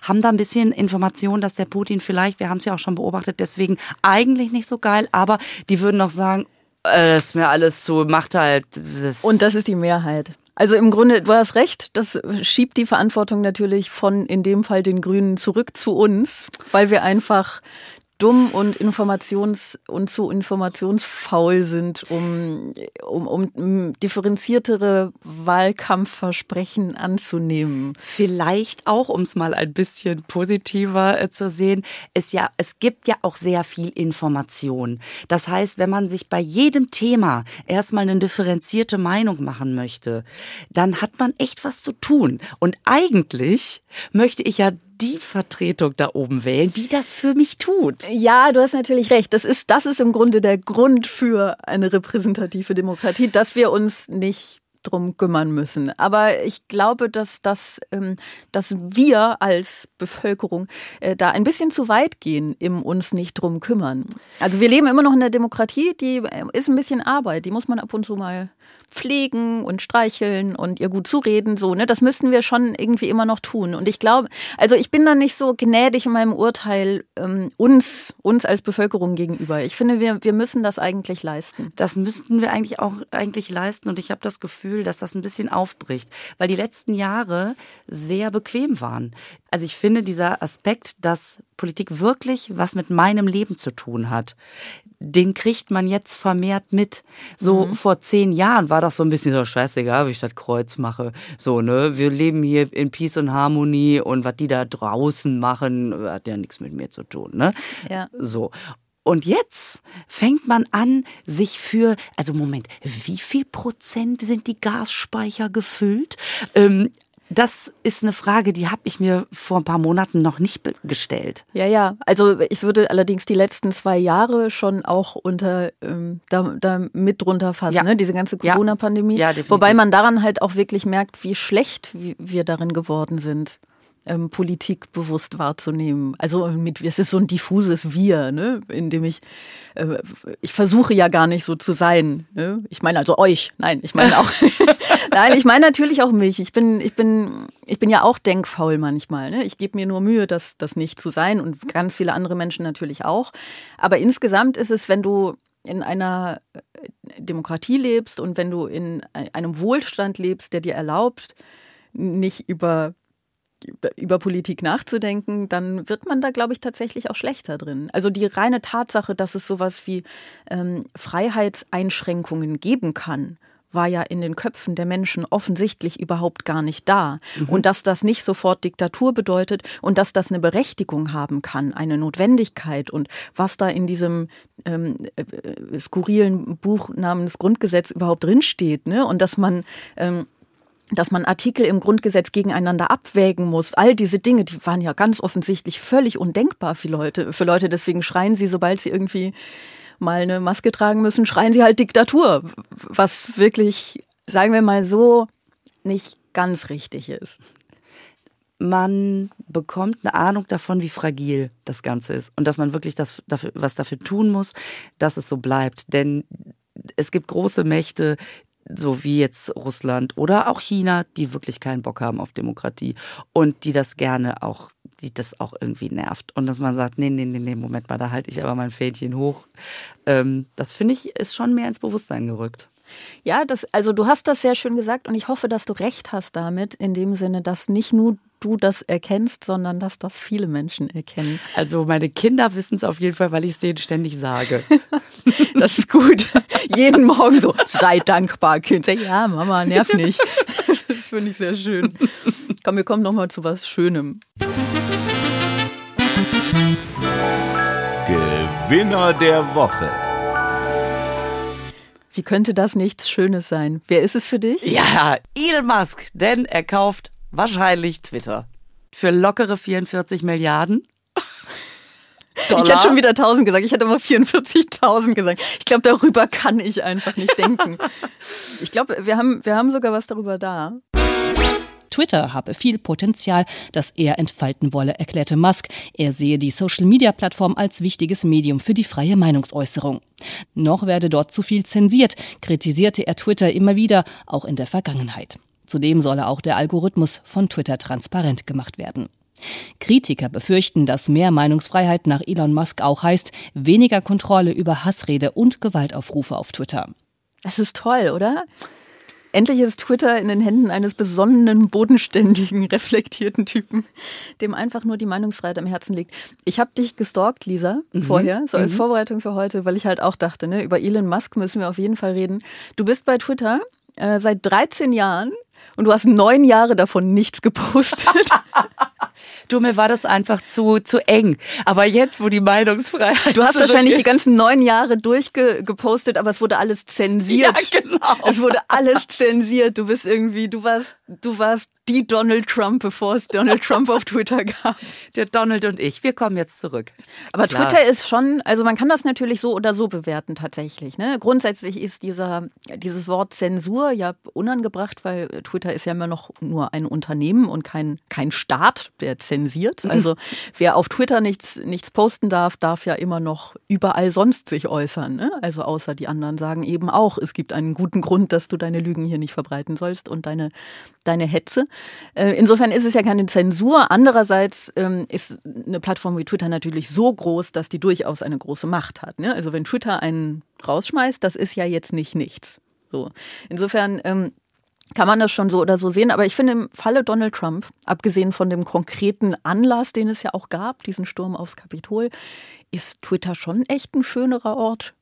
haben da ein bisschen Information, dass der Putin vielleicht, wir haben es ja auch schon beobachtet, deswegen eigentlich nicht so geil, aber die würden noch sagen, äh, das ist mir alles so, macht halt. Das. Und das ist die Mehrheit. Also im Grunde, du hast recht, das schiebt die Verantwortung natürlich von in dem Fall den Grünen zurück zu uns, weil wir einfach dumm und informations- und zu informationsfaul sind, um, um, um differenziertere Wahlkampfversprechen anzunehmen. Vielleicht auch, um es mal ein bisschen positiver äh, zu sehen, ist ja, es gibt ja auch sehr viel Information. Das heißt, wenn man sich bei jedem Thema erstmal eine differenzierte Meinung machen möchte, dann hat man echt was zu tun. Und eigentlich möchte ich ja die Vertretung da oben wählen, die das für mich tut. Ja, du hast natürlich recht. Das ist, das ist im Grunde der Grund für eine repräsentative Demokratie, dass wir uns nicht drum kümmern müssen. Aber ich glaube, dass, dass, ähm, dass wir als Bevölkerung äh, da ein bisschen zu weit gehen im uns nicht drum kümmern. Also wir leben immer noch in der Demokratie, die äh, ist ein bisschen Arbeit, die muss man ab und zu mal pflegen und streicheln und ihr gut zureden, so, ne? Das müssten wir schon irgendwie immer noch tun. Und ich glaube, also ich bin da nicht so gnädig in meinem Urteil ähm, uns, uns als Bevölkerung gegenüber. Ich finde, wir, wir müssen das eigentlich leisten. Das müssten wir eigentlich auch eigentlich leisten. Und ich habe das Gefühl, dass das ein bisschen aufbricht, weil die letzten Jahre sehr bequem waren. Also ich finde dieser Aspekt, dass Politik wirklich was mit meinem Leben zu tun hat, den kriegt man jetzt vermehrt mit. So mhm. vor zehn Jahren war das so ein bisschen so scheißegal, wie ich das Kreuz mache. So, ne, wir leben hier in Peace und Harmonie und was die da draußen machen, hat ja nichts mit mir zu tun, ne? Ja. So. Und jetzt fängt man an, sich für, also Moment, wie viel Prozent sind die Gasspeicher gefüllt? Ähm, das ist eine Frage, die habe ich mir vor ein paar Monaten noch nicht gestellt. Ja, ja. Also ich würde allerdings die letzten zwei Jahre schon auch unter ähm, da, da mit drunter fassen, ja. ne? diese ganze Corona-Pandemie. Ja, definitiv. Wobei man daran halt auch wirklich merkt, wie schlecht wir darin geworden sind ähm, Politik bewusst wahrzunehmen. Also mit, es ist so ein diffuses Wir, ne? in dem ich, äh, ich versuche ja gar nicht so zu sein. Ne? Ich meine also euch, nein, ich meine auch, [LAUGHS] [LAUGHS] nein, ich meine natürlich auch mich. Ich bin, ich bin, ich bin ja auch denkfaul manchmal. Ne? Ich gebe mir nur Mühe, das, das nicht zu sein und ganz viele andere Menschen natürlich auch. Aber insgesamt ist es, wenn du in einer äh, Demokratie lebst und wenn du in einem Wohlstand lebst, der dir erlaubt, nicht über über Politik nachzudenken, dann wird man da, glaube ich, tatsächlich auch schlechter drin. Also die reine Tatsache, dass es sowas wie ähm, Freiheitseinschränkungen geben kann, war ja in den Köpfen der Menschen offensichtlich überhaupt gar nicht da. Mhm. Und dass das nicht sofort Diktatur bedeutet und dass das eine Berechtigung haben kann, eine Notwendigkeit und was da in diesem ähm, äh, skurrilen Buch namens Grundgesetz überhaupt drinsteht. Ne? Und dass man ähm, dass man Artikel im Grundgesetz gegeneinander abwägen muss. All diese Dinge, die waren ja ganz offensichtlich völlig undenkbar für Leute. Für Leute, deswegen schreien sie, sobald sie irgendwie mal eine Maske tragen müssen, schreien sie halt Diktatur. Was wirklich, sagen wir mal so, nicht ganz richtig ist. Man bekommt eine Ahnung davon, wie fragil das Ganze ist und dass man wirklich das, was dafür tun muss, dass es so bleibt. Denn es gibt große Mächte, so wie jetzt Russland oder auch China, die wirklich keinen Bock haben auf Demokratie und die das gerne auch, die das auch irgendwie nervt. Und dass man sagt, nee, nee, nee, nee, Moment mal, da halte ich aber mein Fähnchen hoch. Ähm, das finde ich, ist schon mehr ins Bewusstsein gerückt. Ja, das, also du hast das sehr schön gesagt und ich hoffe, dass du recht hast damit, in dem Sinne, dass nicht nur du das erkennst, sondern dass das viele Menschen erkennen. Also meine Kinder wissen es auf jeden Fall, weil ich es denen ständig sage. [LAUGHS] das ist gut. Jeden Morgen so, sei dankbar, Kind. Ja, Mama, nerv nicht. Das finde ich sehr schön. Komm, wir kommen nochmal zu was Schönem. Gewinner der Woche. Wie könnte das nichts Schönes sein? Wer ist es für dich? Ja, Elon Musk, denn er kauft Wahrscheinlich Twitter. Für lockere 44 Milliarden. Dollar. Ich hätte schon wieder 1000 gesagt. Ich hätte aber 44.000 gesagt. Ich glaube, darüber kann ich einfach nicht denken. [LAUGHS] Ich glaube, wir haben, wir haben sogar was darüber da. Twitter habe viel Potenzial, das er entfalten wolle, erklärte Musk. Er sehe die Social-Media-Plattform als wichtiges Medium für die freie Meinungsäußerung. Noch werde dort zu viel zensiert, kritisierte er Twitter immer wieder, auch in der Vergangenheit. Zudem solle auch der Algorithmus von Twitter transparent gemacht werden. Kritiker befürchten, dass mehr Meinungsfreiheit nach Elon Musk auch heißt, weniger Kontrolle über Hassrede und Gewaltaufrufe auf Twitter. Es ist toll, oder? Endlich ist Twitter in den Händen eines besonnenen, bodenständigen, [LAUGHS] reflektierten Typen, dem einfach nur die Meinungsfreiheit am Herzen liegt. Ich habe dich gestalkt, Lisa, mhm. vorher, so als mhm. Vorbereitung für heute, weil ich halt auch dachte, ne, über Elon Musk müssen wir auf jeden Fall reden. Du bist bei Twitter äh, seit 13 Jahren und du hast neun Jahre davon nichts gepostet. [LAUGHS] du, mir war das einfach zu, zu eng. Aber jetzt, wo die Meinungsfreiheit. Du hast wahrscheinlich ist. die ganzen neun Jahre durchgepostet, aber es wurde alles zensiert. Ja, genau. Es wurde alles zensiert. Du bist irgendwie, du warst, du warst die Donald Trump, bevor es Donald Trump auf Twitter gab. Der Donald und ich, wir kommen jetzt zurück. Aber Klar. Twitter ist schon, also man kann das natürlich so oder so bewerten tatsächlich. Ne? Grundsätzlich ist dieser, dieses Wort Zensur ja unangebracht, weil Twitter ist ja immer noch nur ein Unternehmen und kein, kein Staat, der zensiert. Mhm. Also wer auf Twitter nichts, nichts posten darf, darf ja immer noch überall sonst sich äußern. Ne? Also außer die anderen sagen eben auch, es gibt einen guten Grund, dass du deine Lügen hier nicht verbreiten sollst und deine, deine Hetze. Äh, insofern ist es ja keine Zensur. Andererseits ähm, ist eine Plattform wie Twitter natürlich so groß, dass die durchaus eine große Macht hat. Ne? Also wenn Twitter einen rausschmeißt, das ist ja jetzt nicht nichts. So. Insofern ähm, kann man das schon so oder so sehen. Aber ich finde im Falle Donald Trump, abgesehen von dem konkreten Anlass, den es ja auch gab, diesen Sturm aufs Kapitol, ist Twitter schon echt ein schönerer Ort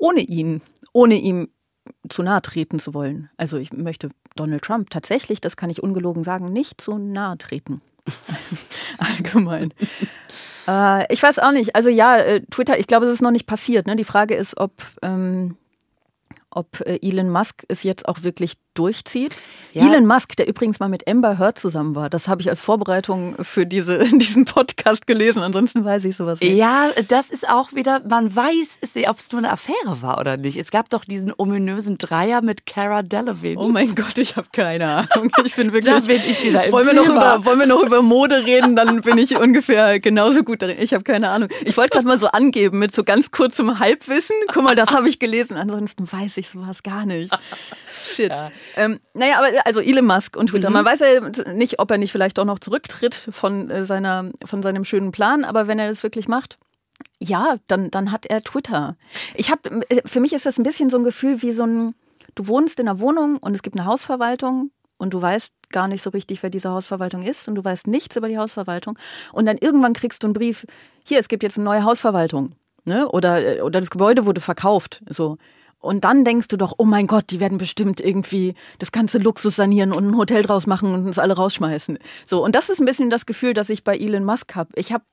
ohne ihn, ohne ihm zu nahe treten zu wollen. Also ich möchte Donald Trump tatsächlich, das kann ich ungelogen sagen, nicht zu nahe treten. [LAUGHS] Allgemein. äh, ich weiß auch nicht. Also ja, äh, Twitter, ich glaube, es ist noch nicht passiert. Ne? Die Frage ist, ob, ähm, ob äh, Elon Musk es jetzt auch wirklich durchzieht. Ja. Elon Musk, der übrigens mal mit Amber Heard zusammen war, das habe ich als Vorbereitung für diese, [LAUGHS] diesen Podcast gelesen. Ansonsten weiß ich sowas nicht. Ja, das ist auch wieder, man weiß, ob es nur eine Affäre war oder nicht. Es gab doch diesen ominösen Dreier mit Cara Delevingne. Oh mein Gott, ich habe keine Ahnung. Ich bin [LAUGHS] wirklich. da bin ich wieder im wollen wir, noch über, wollen wir noch über Mode reden? Dann bin ich ungefähr genauso gut darin. Ich habe keine Ahnung. Ich wollte gerade mal so angeben mit so ganz kurzem Halbwissen. Guck mal, das habe ich gelesen. Ansonsten weiß ich sowas gar nicht. [LAUGHS] Shit. Ja. Ähm, naja, aber also Elon Musk und Twitter. Mhm. Man weiß ja nicht, ob er nicht vielleicht auch noch zurücktritt von, äh, seiner, von seinem schönen Plan, aber wenn er das wirklich macht, ja, dann, dann hat er Twitter. Ich habe, äh, für mich ist das ein bisschen so ein Gefühl wie so ein, du wohnst in einer Wohnung und es gibt eine Hausverwaltung und du weißt gar nicht so richtig, wer diese Hausverwaltung ist und du weißt nichts über die Hausverwaltung und dann irgendwann kriegst du einen Brief, hier, es gibt jetzt eine neue Hausverwaltung. Ne? Oder, äh, oder das Gebäude wurde verkauft. So. Und dann denkst du doch, oh mein Gott, die werden bestimmt irgendwie das ganze Luxus sanieren und ein Hotel draus machen und uns alle rausschmeißen. So, und das ist ein bisschen das Gefühl, das ich bei Elon Musk habe. Ich habe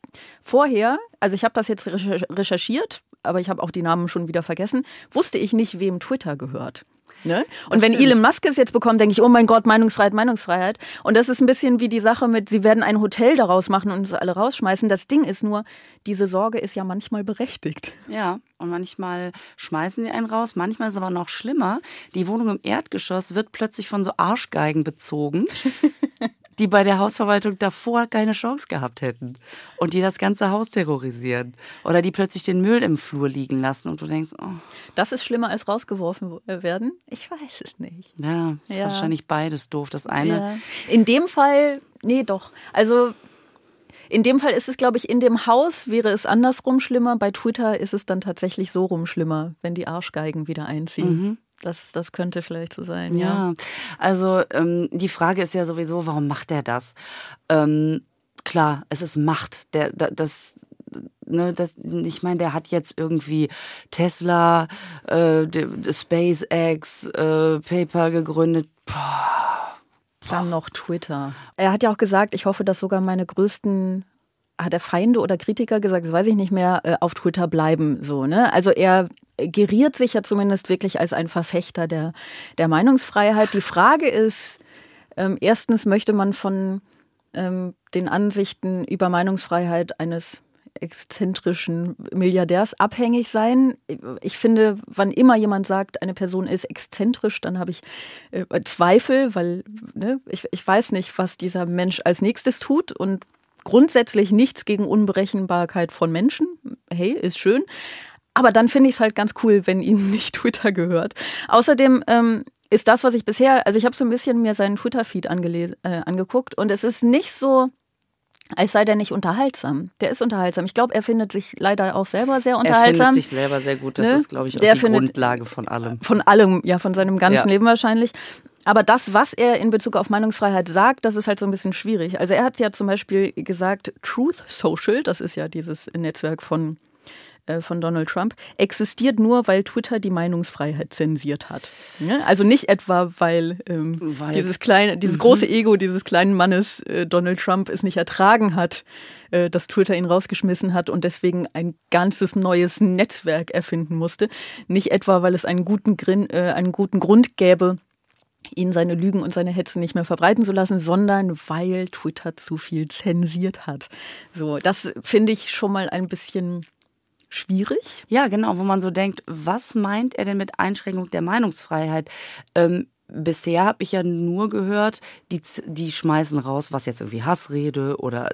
vorher, also ich habe das jetzt recherchiert, aber ich habe auch die Namen schon wieder vergessen, wusste ich nicht, wem Twitter gehört. Ne? Und wenn stimmt. Elon Musk es jetzt bekommt, denke ich, oh mein Gott, Meinungsfreiheit, Meinungsfreiheit. Und das ist ein bisschen wie die Sache mit, sie werden ein Hotel daraus machen und uns alle rausschmeißen. Das Ding ist nur, diese Sorge ist ja manchmal berechtigt. Ja, und manchmal schmeißen sie einen raus. Manchmal ist es aber noch schlimmer. Die Wohnung im Erdgeschoss wird plötzlich von so Arschgeigen bezogen. [LAUGHS] die bei der Hausverwaltung davor keine Chance gehabt hätten und die das ganze Haus terrorisieren oder die plötzlich den Müll im Flur liegen lassen und du denkst, oh. Das ist schlimmer als rausgeworfen werden? Ich weiß es nicht. Ja, ist ja. wahrscheinlich beides doof. Das eine. Ja. In dem Fall, nee, doch. Also in dem Fall ist es, glaube ich, in dem Haus wäre es andersrum schlimmer. Bei Twitter ist es dann tatsächlich so rum schlimmer, wenn die Arschgeigen wieder einziehen. Mhm. Das, das könnte vielleicht so sein, ja. ja. Also ähm, die Frage ist ja sowieso, warum macht er das? Ähm, klar, es ist Macht. Der, das, ne, das, ich meine, der hat jetzt irgendwie Tesla, äh, SpaceX, äh, PayPal gegründet. Boah. Dann noch Twitter. Er hat ja auch gesagt, ich hoffe, dass sogar meine größten hat er Feinde oder Kritiker gesagt, das weiß ich nicht mehr, äh, auf Twitter bleiben so, ne? Also er geriert sich ja zumindest wirklich als ein Verfechter der, der Meinungsfreiheit. Die Frage ist, ähm, erstens möchte man von ähm, den Ansichten über Meinungsfreiheit eines exzentrischen Milliardärs abhängig sein. Ich finde, wann immer jemand sagt, eine Person ist exzentrisch, dann habe ich äh, Zweifel, weil ne, ich, ich weiß nicht, was dieser Mensch als nächstes tut und grundsätzlich nichts gegen Unberechenbarkeit von Menschen. Hey, ist schön. Aber dann finde ich es halt ganz cool, wenn ihnen [LAUGHS] nicht Twitter gehört. Außerdem ähm, ist das, was ich bisher, also ich habe so ein bisschen mir seinen Twitter-Feed äh, angeguckt und es ist nicht so, als sei der nicht unterhaltsam. Der ist unterhaltsam. Ich glaube, er findet sich leider auch selber sehr unterhaltsam. Er findet sich selber sehr gut. Das ne? ist, glaube ich, auch der die Grundlage von allem. Von allem, ja, von seinem ganzen ja. Leben wahrscheinlich. Aber das, was er in Bezug auf Meinungsfreiheit sagt, das ist halt so ein bisschen schwierig. Also er hat ja zum Beispiel gesagt, Truth Social, das ist ja dieses Netzwerk von von Donald Trump existiert nur, weil Twitter die Meinungsfreiheit zensiert hat. Also nicht etwa, weil, ähm, weil dieses kleine, dieses mhm. große Ego dieses kleinen Mannes äh, Donald Trump es nicht ertragen hat, äh, dass Twitter ihn rausgeschmissen hat und deswegen ein ganzes neues Netzwerk erfinden musste. Nicht etwa, weil es einen guten, Grin, äh, einen guten Grund gäbe, ihn seine Lügen und seine Hetze nicht mehr verbreiten zu lassen, sondern weil Twitter zu viel zensiert hat. So, das finde ich schon mal ein bisschen schwierig. Ja, genau, wo man so denkt, was meint er denn mit Einschränkung der Meinungsfreiheit? Ähm, bisher habe ich ja nur gehört, die, die schmeißen raus, was jetzt irgendwie Hassrede oder,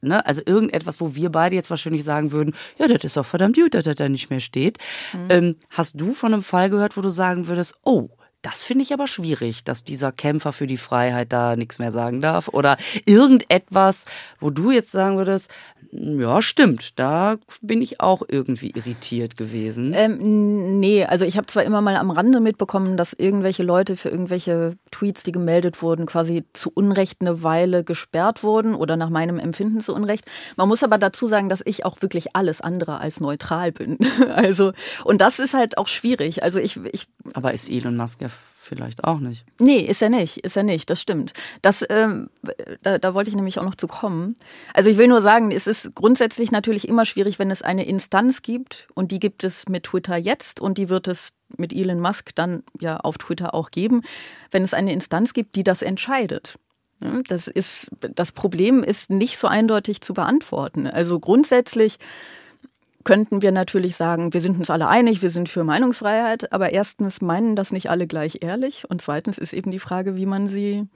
ne, also irgendetwas, wo wir beide jetzt wahrscheinlich sagen würden, ja, das ist doch verdammt gut, dass das da nicht mehr steht. Mhm. Ähm, hast du von einem Fall gehört, wo du sagen würdest, oh, das finde ich aber schwierig, dass dieser Kämpfer für die Freiheit da nichts mehr sagen darf. Oder irgendetwas, wo du jetzt sagen würdest, ja, stimmt, da bin ich auch irgendwie irritiert gewesen. Ähm, nee, also ich habe zwar immer mal am Rande mitbekommen, dass irgendwelche Leute für irgendwelche Tweets, die gemeldet wurden, quasi zu Unrecht eine Weile gesperrt wurden oder nach meinem Empfinden zu Unrecht. Man muss aber dazu sagen, dass ich auch wirklich alles andere als neutral bin. [LAUGHS] Also, und das ist halt auch schwierig. Also ich, ich aber ist Elon Musk ja vielleicht auch nicht. Nee, ist er nicht, ist er nicht, das stimmt. Das, ähm, da, da wollte ich nämlich auch noch zu kommen. Also ich will nur sagen, es ist grundsätzlich natürlich immer schwierig, wenn es eine Instanz gibt und die gibt es mit Twitter jetzt und die wird es mit Elon Musk dann ja auf Twitter auch geben, wenn es eine Instanz gibt, die das entscheidet. Das ist, das Problem ist nicht so eindeutig zu beantworten. Also grundsätzlich könnten wir natürlich sagen, wir sind uns alle einig, wir sind für Meinungsfreiheit, aber erstens meinen das nicht alle gleich ehrlich und zweitens ist eben die Frage, wie man sie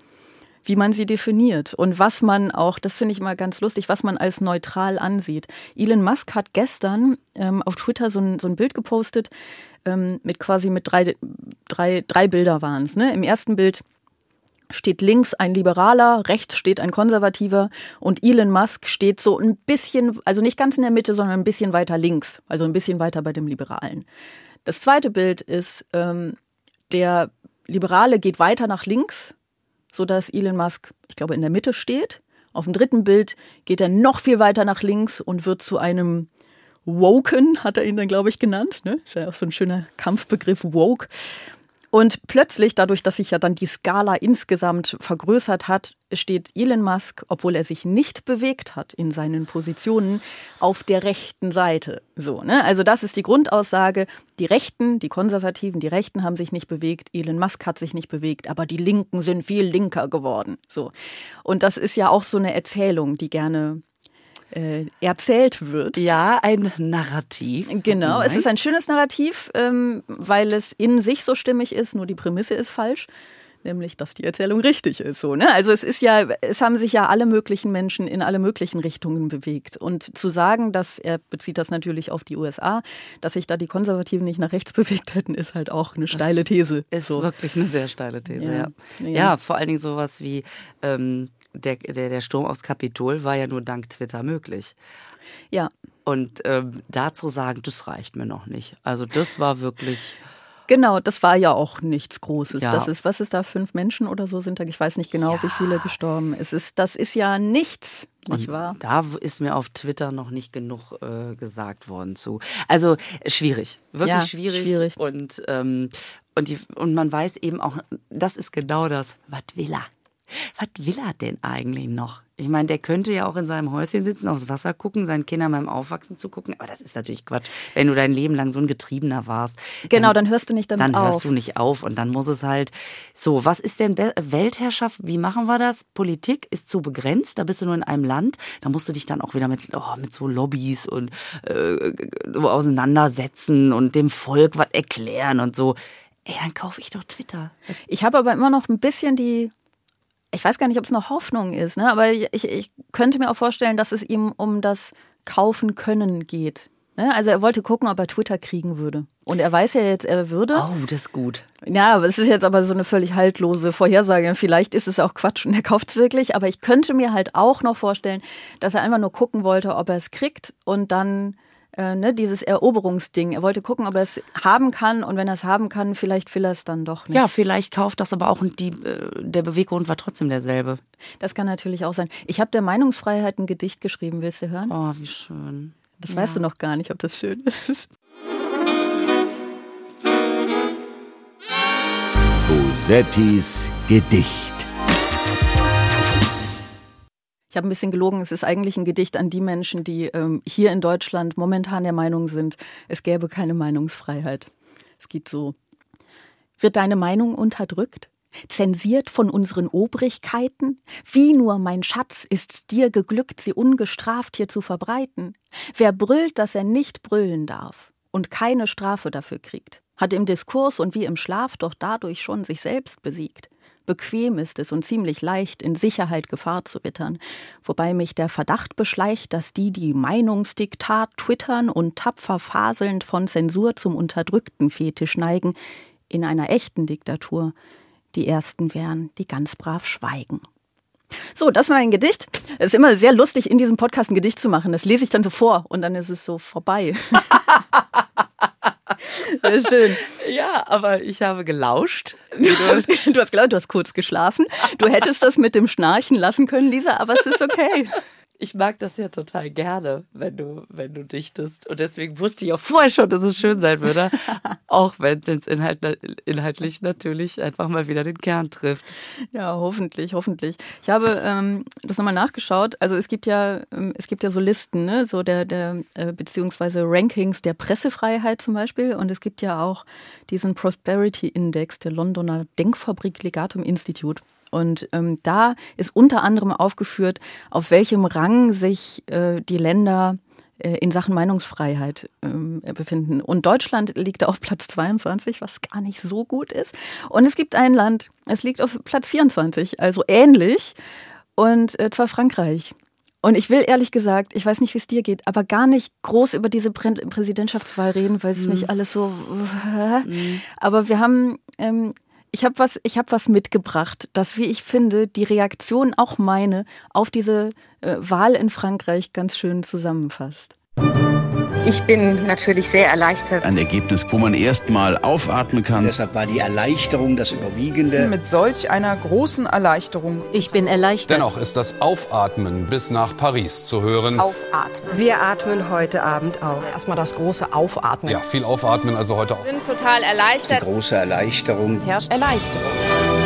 wie man sie definiert und was man auch, das finde ich immer ganz lustig, was man als neutral ansieht. Elon Musk hat gestern ähm, auf Twitter so ein, so ein Bild gepostet, ähm, mit quasi mit drei, drei, drei Bilder waren es. Ne? Im ersten Bild steht links ein Liberaler, rechts steht ein Konservativer und Elon Musk steht so ein bisschen, also nicht ganz in der Mitte, sondern ein bisschen weiter links, also ein bisschen weiter bei dem Liberalen. Das zweite Bild ist, ähm, der Liberale geht weiter nach links, sodass Elon Musk, ich glaube, in der Mitte steht. Auf dem dritten Bild geht er noch viel weiter nach links und wird zu einem Woken, hat er ihn dann, glaube ich, genannt. Ne? Ist ja auch so ein schöner Kampfbegriff, Woke. Und plötzlich, dadurch, dass sich ja dann die Skala insgesamt vergrößert hat, steht Elon Musk, obwohl er sich nicht bewegt hat in seinen Positionen, auf der rechten Seite. So, ne? Also das ist die Grundaussage. Die Rechten, die Konservativen, die Rechten haben sich nicht bewegt, Elon Musk hat sich nicht bewegt, aber die Linken sind viel linker geworden. So. Und das ist ja auch so eine Erzählung, die gerne äh, erzählt wird. Ja, ein Narrativ. Genau, es ist ein schönes Narrativ, ähm, weil es in sich so stimmig ist, nur die Prämisse ist falsch. Nämlich, dass die Erzählung richtig ist. So, ne? Also es ist ja, es haben sich ja alle möglichen Menschen in alle möglichen Richtungen bewegt. Und zu sagen, dass er bezieht das natürlich auf die USA, dass sich da die Konservativen nicht nach rechts [LAUGHS] bewegt hätten, ist halt auch eine steile These. Ist so. wirklich eine sehr steile These, ja. Ja, ja. ja vor allen Dingen sowas wie ähm, der, der, der Sturm aufs Kapitol war ja nur dank Twitter möglich. Ja. Und ähm, dazu sagen, das reicht mir noch nicht. Also das war wirklich. Genau, das war ja auch nichts Großes. Ja. Das ist, was ist da, fünf Menschen oder so sind da? Ich weiß nicht genau, ja. wie viele gestorben. Es ist, das ist ja nichts, nicht wahr? Da ist mir auf Twitter noch nicht genug äh, gesagt worden zu. Also schwierig, wirklich ja, schwierig. schwierig. Und, ähm, und, die, und man weiß eben auch, das ist genau das, was will er? Was will er denn eigentlich noch? Ich meine, der könnte ja auch in seinem Häuschen sitzen, aufs Wasser gucken, seinen Kindern beim Aufwachsen zu gucken. Aber das ist natürlich Quatsch. Wenn du dein Leben lang so ein Getriebener warst. Genau, dann, dann hörst du nicht damit dann auf. Dann hörst du nicht auf. Und dann muss es halt so, was ist denn Weltherrschaft? Wie machen wir das? Politik ist zu begrenzt. Da bist du nur in einem Land. Da musst du dich dann auch wieder mit, oh, mit so Lobbys und äh, auseinandersetzen und dem Volk was erklären und so. Ey, dann kaufe ich doch Twitter. Ich habe aber immer noch ein bisschen die ich weiß gar nicht, ob es noch Hoffnung ist, ne? aber ich, ich könnte mir auch vorstellen, dass es ihm um das Kaufen können geht. Ne? Also er wollte gucken, ob er Twitter kriegen würde. Und er weiß ja jetzt, er würde. Oh, das ist gut. Ja, aber es ist jetzt aber so eine völlig haltlose Vorhersage. Vielleicht ist es auch Quatsch und er [LAUGHS] kauft es wirklich. Aber ich könnte mir halt auch noch vorstellen, dass er einfach nur gucken wollte, ob er es kriegt und dann äh, ne, dieses Eroberungsding. Er wollte gucken, ob er es haben kann und wenn er es haben kann, vielleicht will er es dann doch nicht. Ja, vielleicht kauft das aber auch und die, äh, der Beweggrund war trotzdem derselbe. Das kann natürlich auch sein. Ich habe der Meinungsfreiheit ein Gedicht geschrieben. Willst du hören? Oh, wie schön. Das ja. weißt du noch gar nicht, ob das schön ist. Bosettis Gedicht. Ich habe ein bisschen gelogen, es ist eigentlich ein Gedicht an die Menschen, die ähm, hier in Deutschland momentan der Meinung sind, es gäbe keine Meinungsfreiheit. Es geht so. Wird deine Meinung unterdrückt? zensiert von unseren Obrigkeiten? Wie nur, mein Schatz, ist's dir geglückt, sie ungestraft hier zu verbreiten? Wer brüllt, dass er nicht brüllen darf und keine Strafe dafür kriegt, hat im Diskurs und wie im Schlaf doch dadurch schon sich selbst besiegt. Bequem ist es und ziemlich leicht, in Sicherheit Gefahr zu wittern, wobei mich der Verdacht beschleicht, dass die, die Meinungsdiktat twittern und tapfer faselnd von Zensur zum unterdrückten Fetisch neigen, in einer echten Diktatur die Ersten wären, die ganz brav schweigen. So, das war ein Gedicht. Es ist immer sehr lustig, in diesem Podcast ein Gedicht zu machen. Das lese ich dann so vor und dann ist es so vorbei. [LAUGHS] Sehr schön. Ja, aber ich habe gelauscht. Du hast, du hast, du hast kurz geschlafen. Du hättest das mit dem Schnarchen lassen können, Lisa, aber es ist okay. Ich mag das ja total gerne, wenn du, wenn du dichtest. Und deswegen wusste ich auch vorher schon, dass es schön sein würde. [LAUGHS] auch wenn es inhalt, inhaltlich natürlich einfach mal wieder den Kern trifft. Ja, hoffentlich, hoffentlich. Ich habe ähm, das nochmal nachgeschaut. Also es gibt ja, ähm, es gibt ja so Listen, ne? so der, der äh, beziehungsweise Rankings der Pressefreiheit zum Beispiel. Und es gibt ja auch diesen Prosperity Index der Londoner Denkfabrik Legatum Institute. Und ähm, da ist unter anderem aufgeführt, auf welchem Rang sich äh, die Länder äh, in Sachen Meinungsfreiheit ähm, befinden. Und Deutschland liegt auf Platz 22, was gar nicht so gut ist. Und es gibt ein Land, es liegt auf Platz 24, also ähnlich, und äh, zwar Frankreich. Und ich will ehrlich gesagt, ich weiß nicht, wie es dir geht, aber gar nicht groß über diese Prä Präsidentschaftswahl reden, weil es mhm. mich alles so. Äh, mhm. Aber wir haben ähm, ich habe was, habe was mitgebracht, das, wie ich finde, die Reaktion auch meine auf diese äh, Wahl in Frankreich ganz schön zusammenfasst. Ich bin natürlich sehr erleichtert. Ein Ergebnis, wo man erstmal aufatmen kann. Deshalb war die Erleichterung das Überwiegende. Mit solch einer großen Erleichterung. Ich bin erleichtert. Dennoch ist das Aufatmen bis nach Paris zu hören. Aufatmen. Wir atmen heute Abend auf. Erstmal das große Aufatmen. Ja, viel Aufatmen also heute auch. Wir sind total erleichtert. Die große Erleichterung. Herrscht Erleichterung.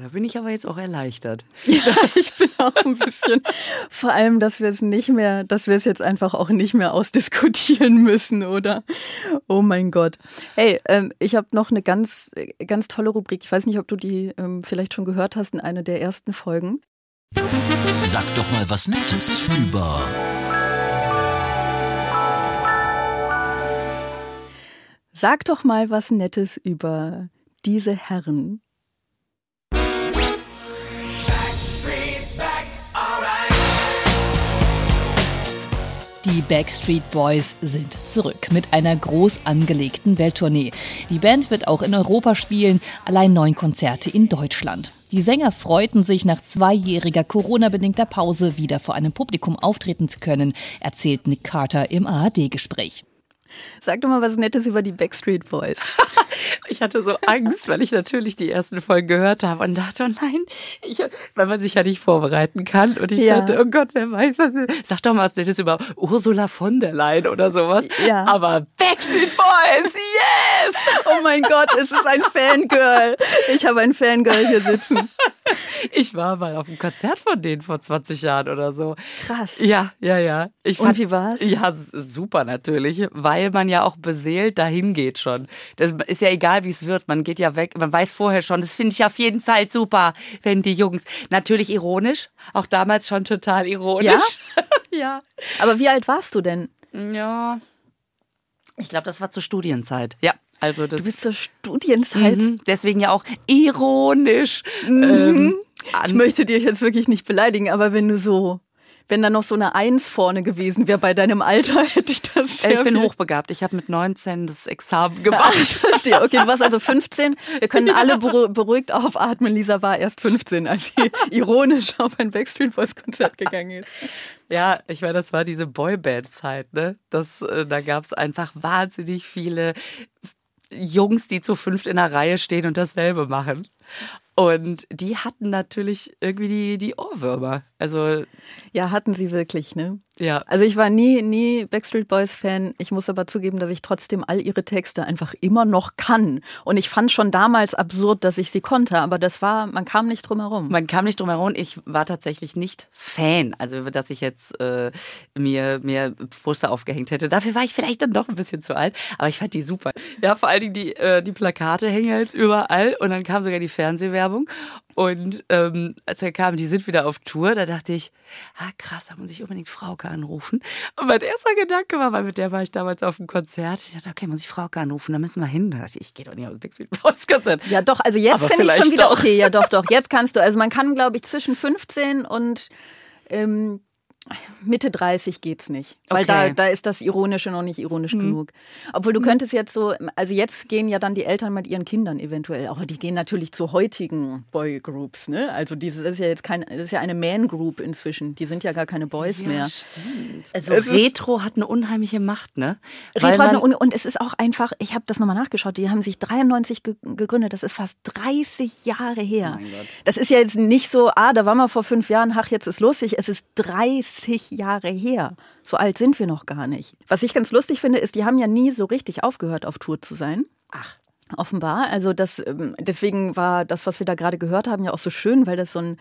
Da bin ich aber jetzt auch erleichtert. [LAUGHS] Ja, ich bin auch ein bisschen. Vor allem, dass wir es nicht mehr, dass wir es jetzt einfach auch nicht mehr ausdiskutieren müssen, oder? Oh mein Gott. Hey, ähm, ich habe noch eine ganz, ganz tolle Rubrik. Ich weiß nicht, ob du die ähm, vielleicht schon gehört hast in einer der ersten Folgen. Sag doch mal was Nettes über. Sag doch mal was Nettes über diese Herren, Die Backstreet Boys sind zurück mit einer groß angelegten Welttournee. Die Band wird auch in Europa spielen, allein neun Konzerte in Deutschland. Die Sänger freuten sich nach zweijähriger Corona-bedingter Pause wieder vor einem Publikum auftreten zu können, erzählt Nick Carter im ARD-Gespräch. Sag doch mal was Nettes über die Backstreet Boys. [LAUGHS] ich hatte so Angst, weil ich natürlich die ersten Folgen gehört habe und dachte, oh nein, ich, weil man sich ja nicht vorbereiten kann. Und ich ja. dachte, oh Gott, wer weiß was. Sag doch mal was Nettes über Ursula von der Leyen oder sowas. Ja. Aber Backstreet Boys, yes! [LAUGHS] Oh mein Gott, es ist ein Fangirl. Ich habe ein Fangirl hier sitzen. [LAUGHS] Ich war mal auf einem Konzert von denen vor 20 Jahren oder so. Krass. Ja, ja, ja. Ich Und wie war's? Ja, super natürlich, weil man ja auch beseelt dahin geht schon. Das ist ja egal, wie es wird. Man geht ja weg. Man weiß vorher schon. Das finde ich auf jeden Fall super, wenn die Jungs natürlich ironisch, auch damals schon total ironisch. Ja. [LAUGHS] ja. Aber wie alt warst du denn? Ja. Ich glaube, das war zur Studienzeit. Ja. Also das, du bist zur Studienzeit. Mhm, deswegen ja auch ironisch. Mhm. Ähm, ich möchte dir jetzt wirklich nicht beleidigen, aber wenn du so wenn da noch so eine Eins vorne gewesen wäre bei deinem Alter, [LAUGHS] hätte ich das sehr Ich bin hochbegabt. Ich habe mit 19 das Examen [LAUGHS] gemacht. Ja, ich verstehe. Okay, du warst also 15. Wir können alle beruhigt aufatmen. Lisa war erst 15, als sie [LAUGHS] ironisch auf ein Backstreet Boys Konzert gegangen ist. Ja, ich meine, das war diese Boyband-Zeit, ne? Das, äh, da gab es einfach wahnsinnig viele Jungs, die zu fünft in der Reihe stehen und dasselbe machen. Und die hatten natürlich irgendwie die, die Ohrwürmer. Also ja, hatten sie wirklich, ne? Ja. Also ich war nie, nie Backstreet Boys Fan. Ich muss aber zugeben, dass ich trotzdem all ihre Texte einfach immer noch kann. Und ich fand schon damals absurd, dass ich sie konnte, aber das war, man kam nicht drum herum. Man kam nicht drum herum. Ich war tatsächlich nicht Fan. Also, dass ich jetzt äh, mir, mir Poster aufgehängt hätte. Dafür war ich vielleicht dann doch ein bisschen zu alt. Aber ich fand die super. Ja, vor allen Dingen die, äh, die Plakate hängen jetzt überall. Und dann kam sogar die Fernsehwerbung. Und ähm, als er kam, die sind wieder auf Tour, da dachte ich, ah krass, da muss ich unbedingt Frauke anrufen. Und mein erster Gedanke war, weil mit der war ich damals auf dem Konzert. Ich dachte, okay, muss ich Frauke anrufen, da müssen wir hin. Da dachte ich, ich gehe doch nicht aus Backstreet Boys Konzert. Ja doch, also jetzt finde ich schon wieder doch. okay. Ja doch, doch, [LAUGHS] jetzt kannst du. Also man kann, glaube ich, zwischen 15 und ähm, Mitte 30 geht's nicht, weil okay. da, da ist das Ironische noch nicht ironisch mhm. genug. Obwohl du mhm. könntest jetzt so, also jetzt gehen ja dann die Eltern mit ihren Kindern eventuell, aber die gehen natürlich zu heutigen Boygroups, ne? Also diese, das ist ja jetzt keine, das ist ja eine Man Group inzwischen. Die sind ja gar keine Boys ja, mehr. Stimmt. Also es Retro hat eine unheimliche Macht, ne? Retro hat eine Un und es ist auch einfach, ich habe das nochmal nachgeschaut, die haben sich 93 ge gegründet, das ist fast 30 Jahre her. Oh das ist ja jetzt nicht so, ah, da waren wir vor fünf Jahren, ach, jetzt ist lustig, es ist 30 30 Jahre her. So alt sind wir noch gar nicht. Was ich ganz lustig finde, ist, die haben ja nie so richtig aufgehört, auf Tour zu sein. Ach. Offenbar. Also das, ähm, deswegen war das, was wir da gerade gehört haben, ja auch so schön, weil das so ein,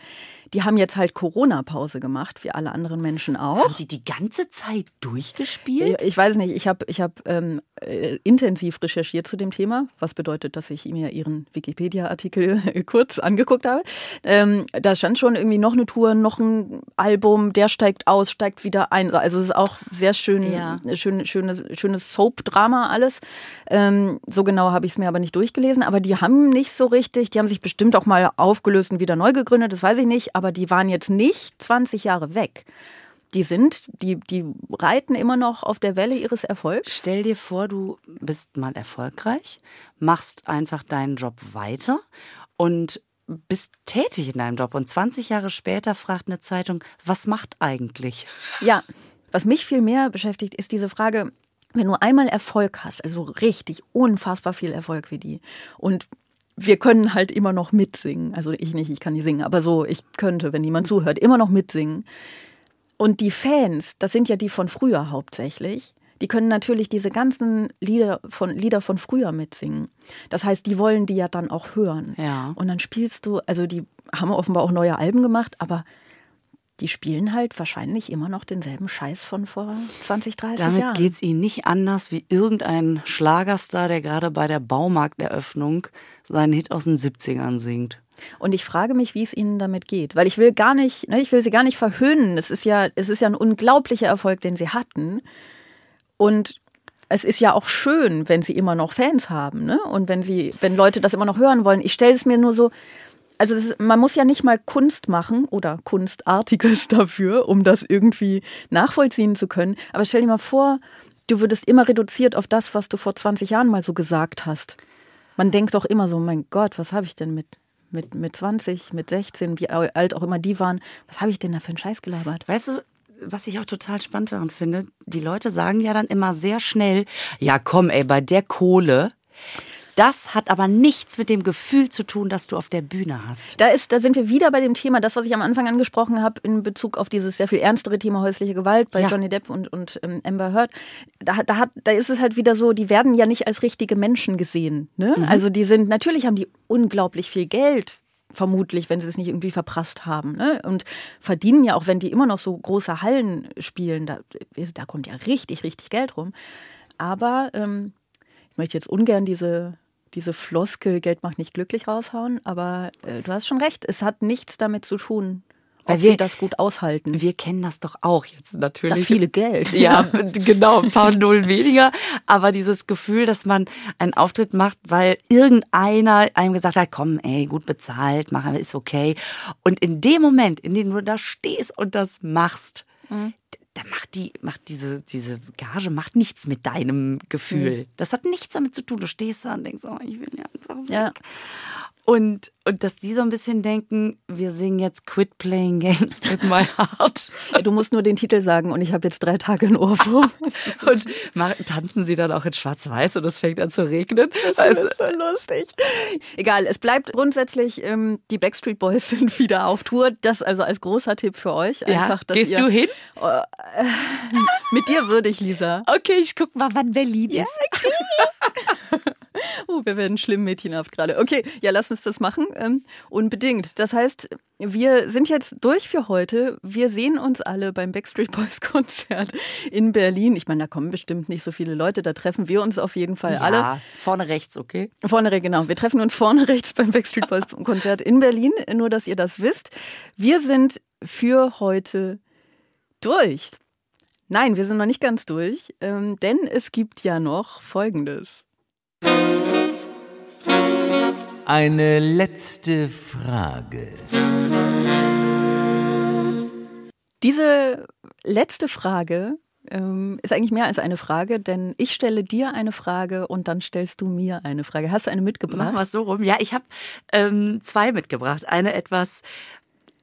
die haben jetzt halt Corona-Pause gemacht, wie alle anderen Menschen auch. Haben die die ganze Zeit durchgespielt? Ich weiß nicht, ich habe ich hab, ähm, äh, intensiv recherchiert zu dem Thema, was bedeutet, dass ich mir ihren Wikipedia-Artikel [LAUGHS] kurz angeguckt habe. Ähm, da stand schon irgendwie noch eine Tour, noch ein Album, der steigt aus, steigt wieder ein. Also es ist auch sehr schön, ja. schön schönes, schönes Soap-Drama alles. Ähm, so genau habe ich es mir aber nicht durchgelesen. Aber die haben nicht so richtig, die haben sich bestimmt auch mal aufgelöst und wieder neu gegründet, das weiß ich nicht. Aber die waren jetzt nicht 20 Jahre weg die sind, die, die reiten immer noch auf der Welle ihres Erfolgs. Stell dir vor, du bist mal erfolgreich, machst einfach deinen Job weiter und bist tätig in deinem Job. Und 20 Jahre später fragt eine Zeitung, was macht eigentlich? Ja, was mich viel mehr beschäftigt, ist diese Frage, wenn du einmal Erfolg hast, also richtig unfassbar viel Erfolg wie die und wir können halt immer noch mitsingen. Also ich nicht, ich kann nicht singen, aber so, ich könnte, wenn jemand zuhört, immer noch mitsingen. Und die Fans, das sind ja die von früher hauptsächlich, die können natürlich diese ganzen Lieder von, Lieder von früher mitsingen. Das heißt, die wollen die ja dann auch hören. Ja. Und dann spielst du, also die haben offenbar auch neue Alben gemacht, aber die spielen halt wahrscheinlich immer noch denselben Scheiß von vor 20, 30 Damit Jahren. Damit geht es ihnen nicht anders wie irgendein Schlagerstar, der gerade bei der Baumarkteröffnung seinen Hit aus den 70ern singt. Und ich frage mich, wie es ihnen damit geht, weil ich will gar nicht, ne, ich will sie gar nicht verhöhnen. Es ist ja, es ist ja ein unglaublicher Erfolg, den sie hatten. Und es ist ja auch schön, wenn sie immer noch Fans haben, ne? Und wenn sie, wenn Leute das immer noch hören wollen. Ich stelle es mir nur so, also ist, man muss ja nicht mal Kunst machen oder Kunstartiges [LAUGHS] dafür, um das irgendwie nachvollziehen zu können. Aber stell dir mal vor, du würdest immer reduziert auf das, was du vor 20 Jahren mal so gesagt hast. Man denkt doch immer so, mein Gott, was habe ich denn mit mit, mit 20, mit 16, wie alt auch immer die waren, was habe ich denn da für einen Scheiß gelabert? Weißt du, was ich auch total spannend daran finde, die Leute sagen ja dann immer sehr schnell, ja komm ey, bei der Kohle, das hat aber nichts mit dem Gefühl zu tun, das du auf der Bühne hast. Da, ist, da sind wir wieder bei dem Thema, das, was ich am Anfang angesprochen habe, in Bezug auf dieses sehr viel ernstere Thema häusliche Gewalt bei ja. Johnny Depp und, und ähm, Amber Heard. Da, da, hat, da ist es halt wieder so, die werden ja nicht als richtige Menschen gesehen. Ne? Mhm. Also die sind, natürlich haben die unglaublich viel Geld, vermutlich, wenn sie es nicht irgendwie verprasst haben. Ne? Und verdienen ja auch, wenn die immer noch so große Hallen spielen, da, da kommt ja richtig, richtig Geld rum. Aber ähm, ich möchte jetzt ungern diese diese Floskel, Geld macht nicht glücklich raushauen, aber äh, du hast schon recht, es hat nichts damit zu tun, ob wir, sie das gut aushalten. Wir kennen das doch auch jetzt natürlich. Das viele Geld. Ja, [LAUGHS] genau, ein paar Nullen weniger. Aber dieses Gefühl, dass man einen Auftritt macht, weil irgendeiner einem gesagt hat, komm, ey, gut bezahlt, machen wir, ist okay. Und in dem Moment, in dem du da stehst und das machst, mhm da macht die, macht diese, diese Gage macht nichts mit deinem Gefühl. Mhm. Das hat nichts damit zu tun. Du stehst da und denkst, oh, ich will ja einfach weg. Ja. Und, und dass die so ein bisschen denken, wir singen jetzt Quit Playing Games with My Heart. Ja, du musst nur den Titel sagen und ich habe jetzt drei Tage in Ohrwurm. [LAUGHS] und machen, tanzen sie dann auch in Schwarz-Weiß und es fängt an zu regnen. Das also, ist so lustig. Egal, es bleibt grundsätzlich, ähm, die Backstreet Boys [LAUGHS] sind wieder auf Tour. Das also als großer Tipp für euch. Einfach, ja, gehst ihr, du hin? Äh, mit dir würde ich, Lisa. Okay, ich guck mal, wann Berlin ist. Ja, okay. [LAUGHS] [LAUGHS] uh, wir werden schlimm mädchenhaft gerade. Okay, ja, lass uns das machen. Ähm, unbedingt. Das heißt, wir sind jetzt durch für heute. Wir sehen uns alle beim Backstreet Boys [LAUGHS] Konzert in Berlin. Ich meine, da kommen bestimmt nicht so viele Leute. Da treffen wir uns auf jeden Fall ja, alle. Vorne rechts, okay? Vorne rechts, genau. Wir treffen uns vorne [LAUGHS] rechts beim Backstreet Boys Konzert in Berlin. Nur, dass ihr das wisst. Wir sind für heute durch. Nein, wir sind noch nicht ganz durch, ähm, denn es gibt ja noch Folgendes. Eine letzte Frage. Diese letzte Frage ähm, ist eigentlich mehr als eine Frage, denn ich stelle dir eine Frage und dann stellst du mir eine Frage. Hast du eine mitgebracht? Machen wir es so rum. Ja, ich habe ähm, zwei mitgebracht. Eine etwas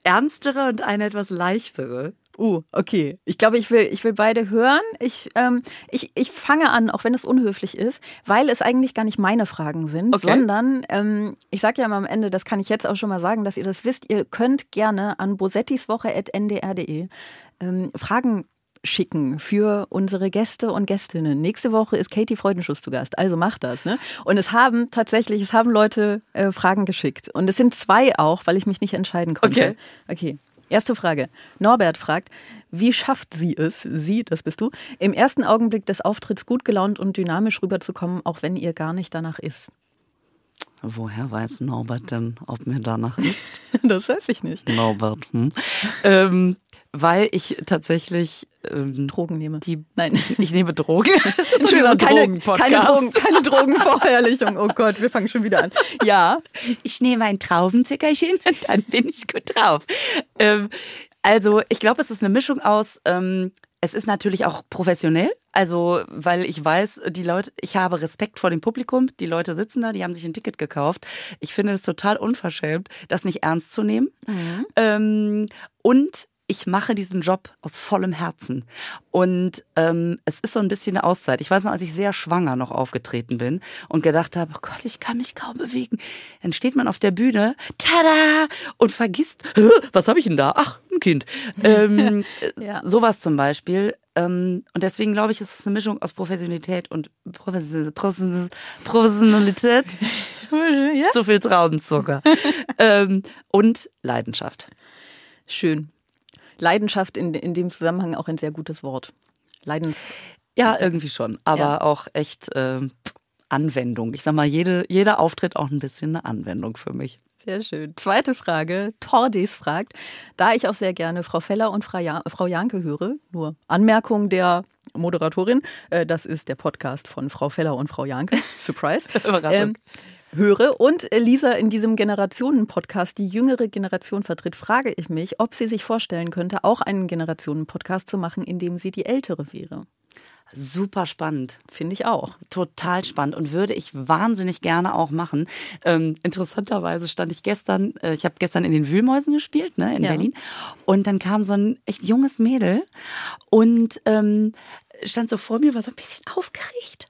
ernstere und eine etwas leichtere. Uh, okay. Ich glaube, ich will, ich will beide hören. Ich, ähm, ich, ich fange an, auch wenn es unhöflich ist, weil es eigentlich gar nicht meine Fragen sind, okay. sondern ähm, ich sage ja mal am Ende, das kann ich jetzt auch schon mal sagen, dass ihr das wisst, ihr könnt gerne an bosettiswoche.ndr.de ähm, Fragen schicken für unsere Gäste und Gästinnen. Nächste Woche ist Katie Freudenschuss zu Gast, also macht das. Ne? Und es haben tatsächlich, es haben Leute äh, Fragen geschickt. Und es sind zwei auch, weil ich mich nicht entscheiden konnte. Okay. Okay. Erste Frage. Norbert fragt, wie schafft sie es, sie, das bist du, im ersten Augenblick des Auftritts gut gelaunt und dynamisch rüberzukommen, auch wenn ihr gar nicht danach ist? Woher weiß Norbert denn, ob mir danach ist? [LAUGHS] das weiß ich nicht. Norbert, hm. ähm, weil ich tatsächlich ähm, Drogen nehme. Die, Nein, [LAUGHS] ich nehme Drogen. [LAUGHS] Das ist schon keine, keine, Drogen, keine Drogenvorherrlichung. Oh Gott, wir fangen schon wieder an. Ja. Ich nehme ein Traubenzuckerchen und dann bin ich gut drauf. Ähm, also ich glaube, es ist eine Mischung aus ähm, es ist natürlich auch professionell, also weil ich weiß, die Leute, ich habe Respekt vor dem Publikum, die Leute sitzen da, die haben sich ein Ticket gekauft. Ich finde es total unverschämt, das nicht ernst zu nehmen. Mhm. Ähm, und ich mache diesen Job aus vollem Herzen. Und ähm, es ist so ein bisschen eine Auszeit. Ich weiß noch, als ich sehr schwanger noch aufgetreten bin und gedacht habe, oh Gott, ich kann mich kaum bewegen. Dann steht man auf der Bühne, tada, und vergisst, was habe ich denn da? Ach, ein Kind. ähm, [LAUGHS] ja. Sowas zum Beispiel. Ähm, und deswegen glaube ich, es ist eine Mischung aus Professionalität und Professionalität. [LAUGHS] ja? Zu viel Traubenzucker. [LAUGHS] ähm, und Leidenschaft. Schön. Leidenschaft in, in dem Zusammenhang auch ein sehr gutes Wort. Leidens. Ja, irgendwie schon. Aber ja. auch echt äh, Anwendung. Ich sag mal, jede, jeder Auftritt auch ein bisschen eine Anwendung für mich. Sehr schön. Zweite Frage. Tordes fragt, da ich auch sehr gerne Frau Feller und Frau Janke höre, nur Anmerkung der Moderatorin, äh, das ist der Podcast von Frau Feller und Frau Janke. [LAUGHS] Surprise. Überraschung. Ähm, höre und Lisa in diesem Generationen-Podcast die jüngere Generation vertritt, frage ich mich, ob sie sich vorstellen könnte, auch einen Generationen-Podcast zu machen, in dem sie die ältere wäre. Super spannend. Finde ich auch. Total spannend und würde ich wahnsinnig gerne auch machen. Ähm, interessanterweise stand ich gestern, äh, ich habe gestern in den Wühlmäusen gespielt, ne, in ja. Berlin. Und dann kam so ein echt junges Mädel und ähm, stand so vor mir, war so ein bisschen aufgeregt.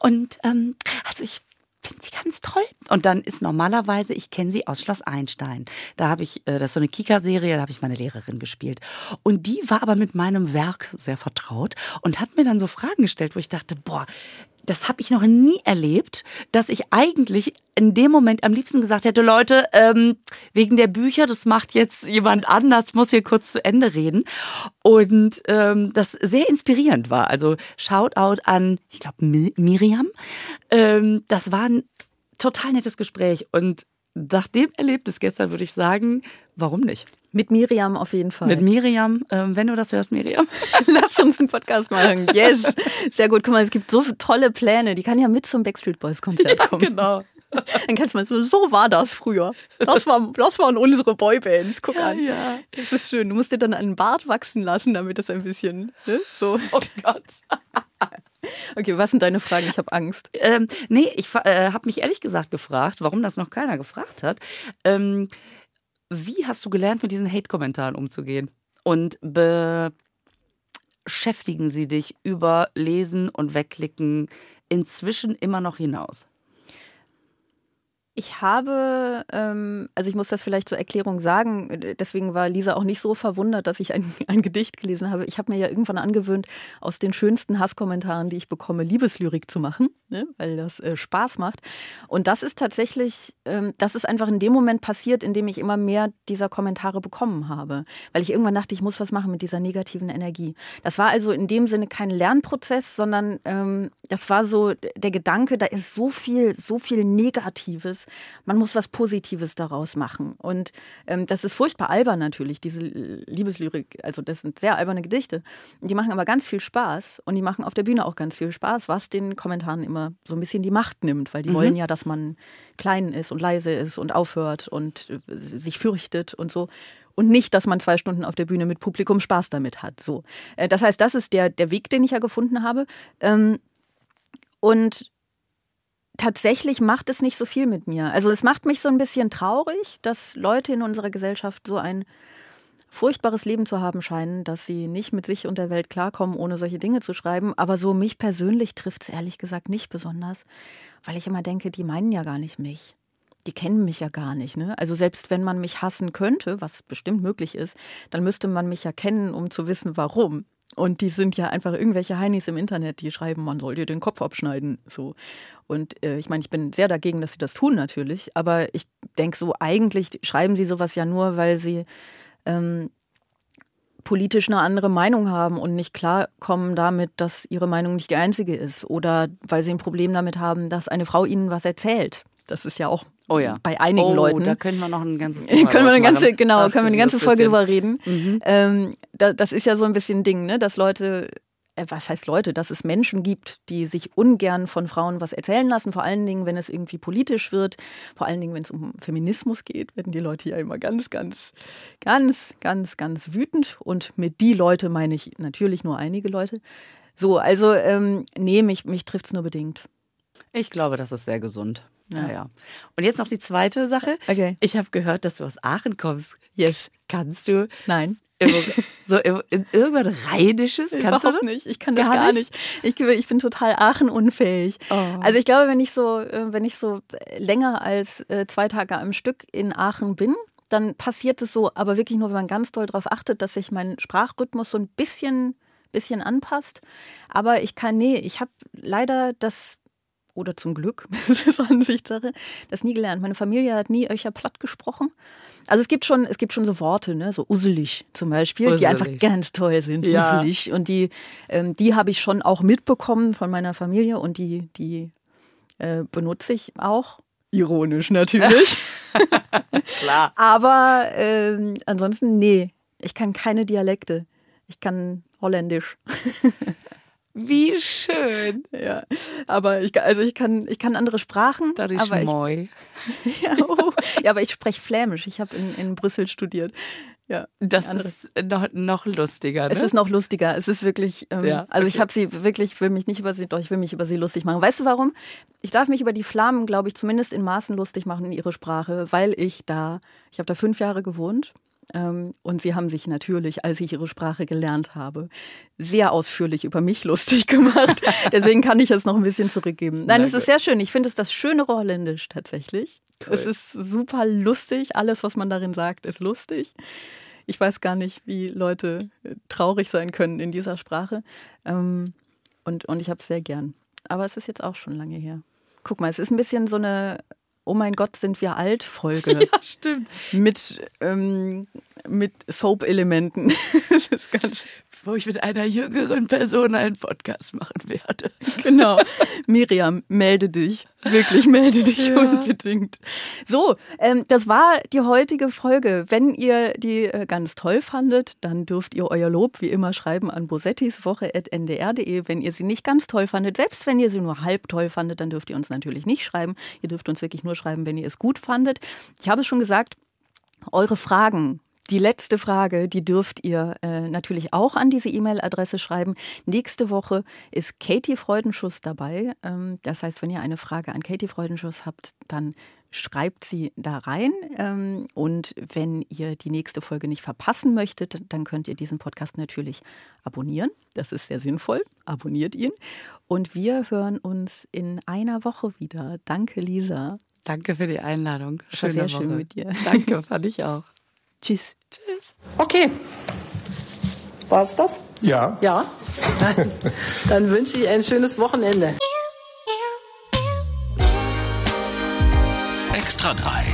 Und ähm, also ich finde sie ganz toll. Und dann ist normalerweise, ich kenne sie aus Schloss Einstein. Da habe ich, äh, das ist so eine Kika-Serie, da habe ich meine Lehrerin gespielt. Und die war aber mit meinem Werk sehr vertraut und hat mir dann so Fragen gestellt, wo ich dachte, boah, das habe ich noch nie erlebt, dass ich eigentlich in dem Moment am liebsten gesagt hätte, Leute, ähm, wegen der Bücher, das macht jetzt jemand anders, muss hier kurz zu Ende reden. Und ähm, das sehr inspirierend war. Also Shoutout an, ich glaube, Miriam. Ähm, das war ein total nettes Gespräch. Und nach dem Erlebnis gestern würde ich sagen, warum nicht? Mit Miriam auf jeden Fall. Mit Miriam, äh, wenn du das hörst, Miriam. [LAUGHS] Lass uns einen Podcast machen. Yes. Sehr gut. Guck mal, es gibt so tolle Pläne. Die kann ja mit zum Backstreet Boys Konzert kommen. Ja, genau. [LAUGHS] Dann kannst du mal so, so war das früher. Das, war, das waren unsere Boybands. Guck ja, an. Ja. Das ist schön. Du musst dir dann einen Bart wachsen lassen, damit das ein bisschen ne, so. Oh Gott. [LAUGHS] Okay, was sind deine Fragen? Ich habe Angst. Ähm, nee, ich äh, habe mich ehrlich gesagt gefragt, warum das noch keiner gefragt hat. Ähm, wie hast du gelernt, mit diesen Hate-Kommentaren umzugehen? Und beschäftigen sie dich über Lesen und Wegklicken inzwischen immer noch hinaus? Ich habe, ähm, also ich muss das vielleicht zur Erklärung sagen, deswegen war Lisa auch nicht so verwundert, dass ich ein, [LAUGHS] ein Gedicht gelesen habe. Ich habe mir ja irgendwann angewöhnt, aus den schönsten Hasskommentaren, die ich bekomme, Liebeslyrik zu machen, ne? weil das äh, Spaß macht. Und das ist tatsächlich, ähm, das ist einfach in dem Moment passiert, in dem ich immer mehr dieser Kommentare bekommen habe. Weil ich irgendwann dachte, ich muss was machen mit dieser negativen Energie. Das war also in dem Sinne kein Lernprozess, sondern ähm, das war so der Gedanke, da ist so viel, so viel Negatives man muss was Positives daraus machen. Und ähm, das ist furchtbar albern natürlich, diese Liebeslyrik. Also das sind sehr alberne Gedichte. Die machen aber ganz viel Spaß und die machen auf der Bühne auch ganz viel Spaß, was den Kommentaren immer so ein bisschen die Macht nimmt, weil die mhm. wollen ja, dass man klein ist und leise ist und aufhört und äh, sich fürchtet und so und nicht, dass man zwei Stunden auf der Bühne mit Publikum Spaß damit hat. So, äh, das heißt, das ist der der Weg, den ich ja gefunden habe. Ähm, und tatsächlich macht es nicht so viel mit mir. Also es macht mich so ein bisschen traurig, dass Leute in unserer Gesellschaft so ein furchtbares Leben zu haben scheinen, dass sie nicht mit sich und der Welt klarkommen, ohne solche Dinge zu schreiben. Aber so mich persönlich trifft es ehrlich gesagt nicht besonders, weil ich immer denke, die meinen ja gar nicht mich. Die kennen mich ja gar nicht. Ne? Also selbst wenn man mich hassen könnte, was bestimmt möglich ist, dann müsste man mich ja kennen, um zu wissen, warum. Und die sind ja einfach irgendwelche Heinis im Internet, die schreiben, man soll dir den Kopf abschneiden. So. Und äh, ich meine, ich bin sehr dagegen, dass sie das tun natürlich. Aber ich denke so, eigentlich schreiben sie sowas ja nur, weil sie ähm, politisch eine andere Meinung haben und nicht klarkommen damit, dass ihre Meinung nicht die einzige ist. Oder weil sie ein Problem damit haben, dass eine Frau ihnen was erzählt. Das ist ja auch oh ja. bei einigen oh, Leuten. Da können wir noch ein ganzes [LAUGHS] Thema können wir eine ganze, Genau, können wir eine ganze Folge drüber reden. Mhm. Ähm, da, das ist ja so ein bisschen Ding, ne? dass Leute äh, was heißt Leute, dass es Menschen gibt, die sich ungern von Frauen was erzählen lassen, vor allen Dingen, wenn es irgendwie politisch wird, vor allen Dingen, wenn es um Feminismus geht, werden die Leute ja immer ganz, ganz, ganz, ganz, ganz wütend. Und mit die Leute meine ich natürlich nur einige Leute. So, also ähm, nee, mich, mich trifft es nur bedingt. Ich glaube, das ist sehr gesund. Ja. ja. Und jetzt noch die zweite Sache. Okay. Ich habe gehört, dass du aus Aachen kommst. Yes. Kannst du? Nein. So in irgendwas Rheinisches? Kannst Überhaupt du das? nicht. Ich kann das gar, gar nicht. nicht. Ich, ich bin total Aachen unfähig. Oh. Also ich glaube, wenn ich so, äh, wenn ich so länger als äh, zwei Tage am Stück in Aachen bin, dann passiert es so, aber wirklich nur, wenn man ganz doll darauf achtet, dass sich mein Sprachrhythmus so ein bisschen, bisschen anpasst. Aber ich kann, nee, ich habe leider das oder zum Glück, [LAUGHS] das ist Ansichtssache, das nie gelernt. Meine Familie hat nie Öcher platt gesprochen. Also es gibt schon, es gibt schon so Worte, ne, so uselig zum Beispiel, uselig. die einfach ganz toll sind, ja. uselig. Und die, ähm, die habe ich schon auch mitbekommen von meiner Familie und die, die äh, benutze ich auch. Ironisch natürlich. [LAUGHS] Klar. Aber ähm, ansonsten, nee, ich kann keine Dialekte. Ich kann Holländisch. [LAUGHS] Wie schön. Ja, aber ich, also ich kann, ich kann andere Sprachen. Das ist aber moi. Ich, [LAUGHS] ja, oh, ja, aber ich spreche Flämisch. Ich habe in, in Brüssel studiert. Ja, das ist noch, noch lustiger. Ne? Es ist noch lustiger. Es ist wirklich, ähm, ja, also ich habe sie wirklich, ich will mich nicht über sie, doch ich will mich über sie lustig machen. Weißt du warum? Ich darf mich über die Flamen, glaube ich, zumindest in Maßen lustig machen in ihre Sprache, weil ich da, ich habe da fünf Jahre gewohnt und sie haben sich natürlich, als ich ihre Sprache gelernt habe, sehr ausführlich über mich [LAUGHS] lustig gemacht. Deswegen kann ich es noch ein bisschen zurückgeben. Nein, es ist sehr schön. Ich finde es das schönere Holländisch tatsächlich. Cool. Es ist super lustig. Alles, was man darin sagt, ist lustig. Ich weiß gar nicht, wie Leute äh, traurig sein können in dieser Sprache. Ähm, und, und ich habe es sehr gern. Aber es ist jetzt auch schon lange her. Guck mal, es ist ein bisschen so eine Oh mein Gott, sind wir alt Folge. [LAUGHS] Ja, stimmt. Mit, ähm, mit Soap-Elementen. [LAUGHS] das ist ganz wo ich mit einer jüngeren Person einen Podcast machen werde. [LAUGHS] Genau. Miriam, melde dich. Wirklich, melde dich ja. unbedingt. So, ähm, das war die heutige Folge. Wenn ihr die äh, ganz toll fandet, dann dürft ihr euer Lob wie immer schreiben an bosettiswoche.ndr.de. Wenn ihr sie nicht ganz toll fandet, selbst wenn ihr sie nur halb toll fandet, dann dürft ihr uns natürlich nicht schreiben. Ihr dürft uns wirklich nur schreiben, wenn ihr es gut fandet. Ich habe es schon gesagt, eure Fragen Die letzte Frage, die dürft ihr äh, natürlich auch an diese E-Mail-Adresse schreiben. Nächste Woche ist Katie Freudenschuss dabei. Ähm, das heißt, wenn ihr eine Frage an Katie Freudenschuss habt, dann schreibt sie da rein. Ähm, und wenn ihr die nächste Folge nicht verpassen möchtet, dann könnt ihr diesen Podcast natürlich abonnieren. Das ist sehr sinnvoll. Abonniert ihn. Und wir hören uns in einer Woche wieder. Danke, Lisa. Danke für die Einladung. Schöne sehr Woche. schön mit dir. Danke, [LAUGHS] fand ich auch. Tschüss. Tschüss. Okay. War's das? Ja. Ja. [LAUGHS] Dann wünsche ich ein schönes Wochenende. Extra 3.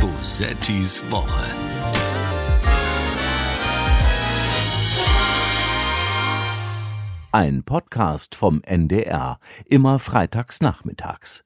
Bosettis Woche. Ein Podcast vom NDR, immer freitags nachmittags.